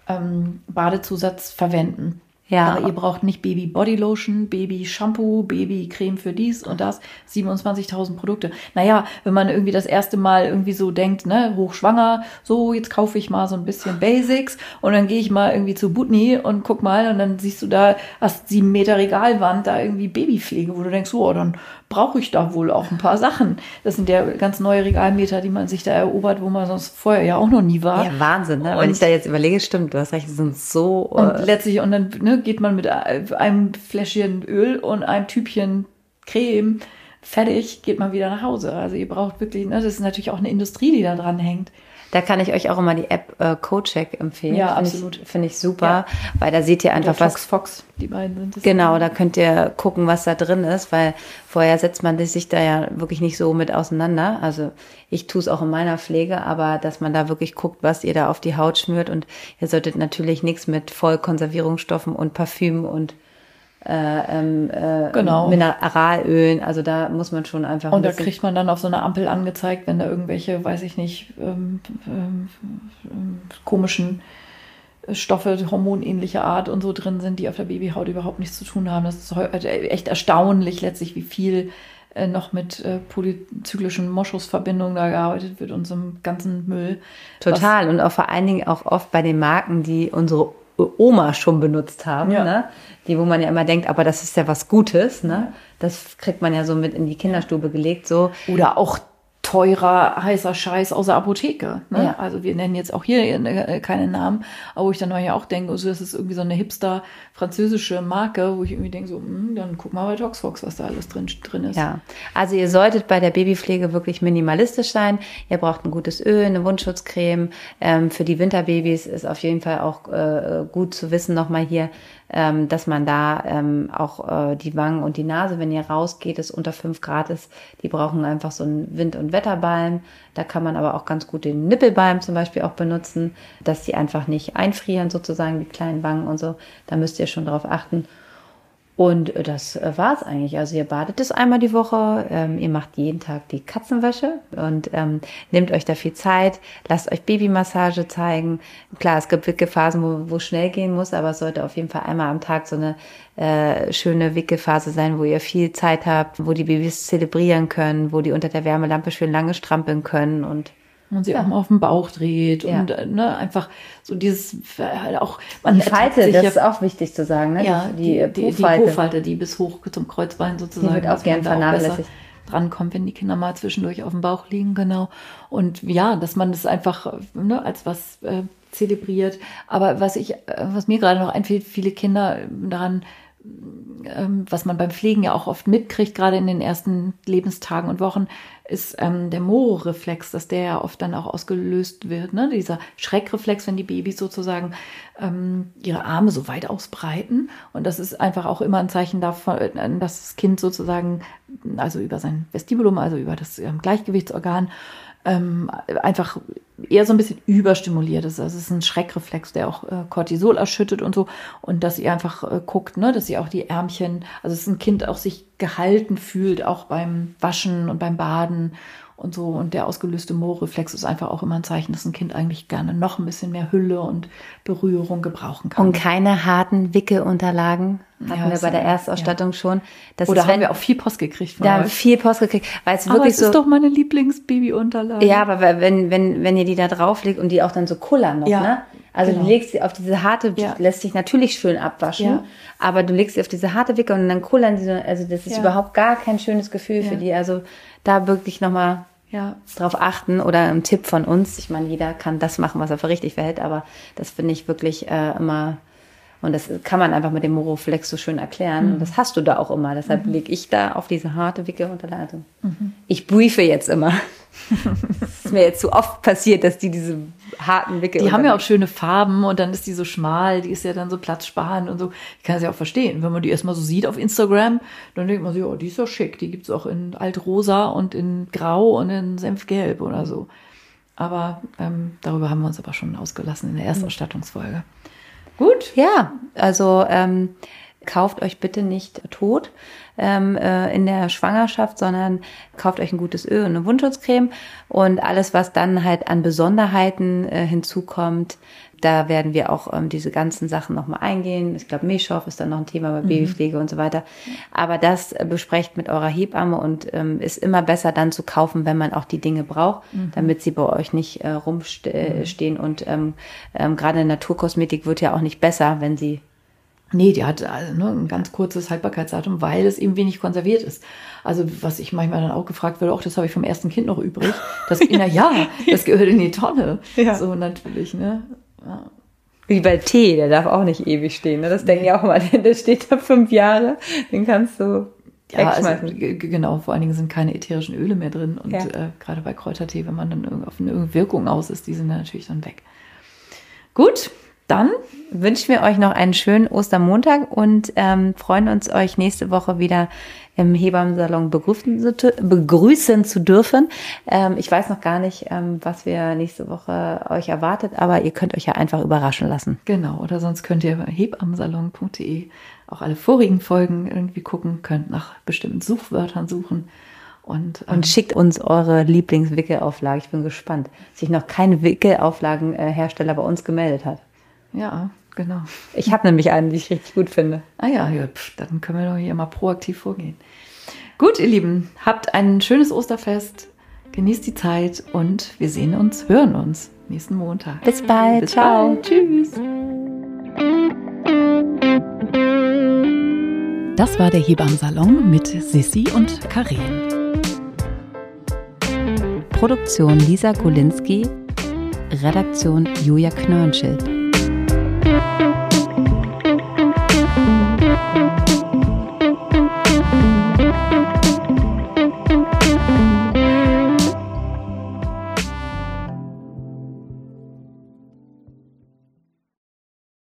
ähm, Badezusatz verwenden. Ja. Aber ihr braucht nicht Baby Body Lotion, Baby Shampoo, Baby Creme für dies und das. 27.000 Produkte. Naja, wenn man irgendwie das erste Mal irgendwie so denkt, ne, hochschwanger, so, jetzt kaufe ich mal so ein bisschen Basics und dann gehe ich mal irgendwie zu Butni und guck mal und dann siehst du da, hast sieben Meter Regalwand, da irgendwie Babypflege, wo du denkst, oh, dann brauche ich da wohl auch ein paar Sachen. Das sind ja ganz neue Regalmeter, die man sich da erobert, wo man sonst vorher ja auch noch nie war. Ja, Wahnsinn, ne? Und Wenn ich da jetzt überlege, stimmt, du hast recht, die sind so. Und äh, letztlich, und dann ne, geht man mit einem Fläschchen Öl und einem Typchen Creme fertig, geht man wieder nach Hause. Also ihr braucht wirklich, ne, das ist natürlich auch eine Industrie, die da dran hängt. Da kann ich euch auch immer die App äh, CoCheck empfehlen. Ja, find absolut. Finde ich super, ja. weil da seht ihr einfach Oder Fox, was. Fox, die beiden sind es. Genau, da könnt ihr gucken, was da drin ist, weil vorher setzt man sich da ja wirklich nicht so mit auseinander. Also ich tue es auch in meiner Pflege, aber dass man da wirklich guckt, was ihr da auf die Haut schmürt und ihr solltet natürlich nichts mit Vollkonservierungsstoffen und Parfüm und äh, ähm, äh, genau. Mineralölen. Also da muss man schon einfach. Und da kriegt man dann auf so einer Ampel angezeigt, wenn da irgendwelche, weiß ich nicht, ähm, ähm, ähm, komischen Stoffe hormonähnlicher Art und so drin sind, die auf der Babyhaut überhaupt nichts zu tun haben. Das ist echt erstaunlich letztlich, wie viel äh, noch mit äh, polyzyklischen Moschusverbindungen da gearbeitet wird und so einem ganzen Müll. Total. Und auch vor allen Dingen auch oft bei den Marken, die unsere Oma schon benutzt haben, ja. ne? Die wo man ja immer denkt, aber das ist ja was Gutes, ne? Das kriegt man ja so mit in die Kinderstube gelegt, so. Oder auch teurer, heißer Scheiß aus der Apotheke. Ne? Ja. Also wir nennen jetzt auch hier äh, keine Namen, aber wo ich dann ja auch denke, also das ist irgendwie so eine hipster französische Marke, wo ich irgendwie denke, so, mh, hm, dann guck mal bei Toxfox, was da alles drin, drin ist. Ja, also ihr solltet bei der Babypflege wirklich minimalistisch sein. Ihr braucht ein gutes Öl, eine Wundschutzcreme. Ähm, für die Winterbabys ist auf jeden Fall auch äh, gut zu wissen nochmal hier, ähm, dass man da ähm, auch äh, die Wangen und die Nase, wenn ihr rausgeht, es unter fünf Grad ist, die brauchen einfach so einen Wind- und Wetterbalm. Da kann man aber auch ganz gut den Nippelbalm zum Beispiel auch benutzen, dass die einfach nicht einfrieren, sozusagen, die kleinen Wangen und so. Da müsst ihr schon drauf achten. Und das äh, war's eigentlich. Also ihr badet es einmal die Woche, ähm, ihr macht jeden Tag die Katzenwäsche und ähm, nehmt euch da viel Zeit, lasst euch Babymassage zeigen. Klar, es gibt Wickelphasen, wo, wo schnell gehen muss, aber es sollte auf jeden Fall einmal am Tag so eine äh, schöne Wickelphase sein, wo ihr viel Zeit habt, wo die Babys zelebrieren können, wo die unter der Wärmelampe schön lange strampeln können und und sie ja. auch mal auf den Bauch dreht ja. und ne, einfach so dieses halt auch man die Falte, das ist auch wichtig zu sagen, ne? Ja, die, die, die, Po-Falte, die bis hoch zum Kreuzbein sozusagen. Die wird auch gern vernachlässigt drankommt, wenn die Kinder mal zwischendurch auf dem Bauch liegen, genau. Und ja, dass man das einfach ne, als was äh, zelebriert. Aber was ich, äh, was mir gerade noch einfällt, viele Kinder daran was man beim Pflegen ja auch oft mitkriegt, gerade in den ersten Lebenstagen und Wochen, ist ähm, der Moro-Reflex, dass der ja oft dann auch ausgelöst wird. Ne? Dieser Schreckreflex, wenn die Babys sozusagen ähm, ihre Arme so weit ausbreiten. Und das ist einfach auch immer ein Zeichen davon, äh, dass das Kind sozusagen, also über sein Vestibulum, also über das ähm, Gleichgewichtsorgan, ähm, einfach eher so ein bisschen überstimuliert ist. Also es ist ein Schreckreflex, der auch äh, Cortisol erschüttet und so. Und dass ihr einfach äh, guckt, ne, dass ihr auch die Ärmchen, also dass ein Kind auch sich gehalten fühlt, auch beim Waschen und beim Baden und so. Und der ausgelöste Moorreflex ist einfach auch immer ein Zeichen, dass ein Kind eigentlich gerne noch ein bisschen mehr Hülle und Berührung gebrauchen kann. Und keine harten Wickelunterlagen hatten ja, wir bei der Erstausstattung ja. schon. Das Oder ist, haben wir auch viel Post gekriegt. Von da haben wir viel Post gekriegt, weil es wirklich so. Das ist doch meine Lieblingsbabyunterlage. Ja, aber wenn wenn wenn ihr die da drauflegt und die auch dann so kullern noch, ja, ne? Also genau. du legst sie auf diese harte, ja. lässt sich natürlich schön abwaschen, aber du legst sie auf diese harte Wicke und dann kullern sie so, also das ist überhaupt gar kein schönes Gefühl für die. Also da wirklich nochmal ja. drauf achten oder ein Tipp von uns. Ich meine, jeder kann das machen, was er für richtig verhält, aber das finde ich wirklich äh, immer und das kann man einfach mit dem Moroflex so schön erklären. Mhm. Und das hast du da auch immer. Deshalb mhm. lege ich da auf diese harte Wickelunterleitung. Mhm. Ich briefe jetzt immer. Es ist mir jetzt zu oft passiert, dass die diese harten Wickel. Die haben ja auch schöne Farben und dann ist die so schmal, die ist ja dann so platzsparend und so. Ich kann es ja auch verstehen. Wenn man die erstmal so sieht auf Instagram, dann denkt man so, oh, die ist doch schick. Die gibt es auch in altrosa und in grau und in senfgelb oder so. Aber ähm, darüber haben wir uns aber schon ausgelassen in der Erstausstattungsfolge. Gut. Ja, also ähm, kauft euch bitte nicht tot ähm, äh, in der Schwangerschaft, sondern kauft euch ein gutes Öl und eine Wundschutzcreme und alles, was dann halt an Besonderheiten äh, hinzukommt. Da werden wir auch ähm, diese ganzen Sachen nochmal eingehen. Ich glaube, Milchschorf ist dann noch ein Thema bei mhm. Babypflege und so weiter. Aber das äh, besprecht mit eurer Hebamme und ähm, ist immer besser dann zu kaufen, wenn man auch die Dinge braucht, mhm. damit sie bei euch nicht äh, rumstehen. Mhm. Und ähm, ähm, gerade Naturkosmetik wird ja auch nicht besser, wenn sie Nee, die hat also, ne, ein ganz kurzes Haltbarkeitsdatum, weil es eben wenig konserviert ist. Also was ich manchmal dann auch gefragt werde, auch das habe ich vom ersten Kind noch übrig. Das, na ja, das gehört in die Tonne. Ja. So natürlich, ne. Ja. Wie bei Tee, der darf auch nicht ewig stehen. Ne? Das denken ja auch mal, der steht da fünf Jahre, den kannst du ja, also, genau, vor allen Dingen sind keine ätherischen Öle mehr drin. Und ja. äh, gerade bei Kräutertee, wenn man dann auf eine Wirkung aus ist, die sind dann natürlich dann weg. Gut, dann wünschen wir euch noch einen schönen Ostermontag und ähm, freuen uns, euch nächste Woche wieder im Hebammensalon begrüßen, begrüßen zu dürfen. Ähm, ich weiß noch gar nicht, ähm, was wir nächste Woche euch erwartet, aber ihr könnt euch ja einfach überraschen lassen. Genau, oder sonst könnt ihr hebammensalon.de auch alle vorigen Folgen irgendwie gucken, könnt nach bestimmten Suchwörtern suchen. Und, ähm, und schickt uns eure Lieblingswickelauflage. Ich bin gespannt. Sich noch kein Wickelauflagenhersteller bei uns gemeldet hat. Ja, genau. Ich habe nämlich einen, die ich richtig gut finde. Ah ja, ja pf, dann können wir doch hier mal proaktiv vorgehen. Gut, ihr Lieben, habt ein schönes Osterfest, genießt die Zeit und wir sehen uns, hören uns nächsten Montag. Bis bald. Bis Ciao. Bald. Tschüss. Das war der Hebammsalon mit Sissi und Karin. Produktion Lisa Golinski, Redaktion Julia Knörnschild. Thank you.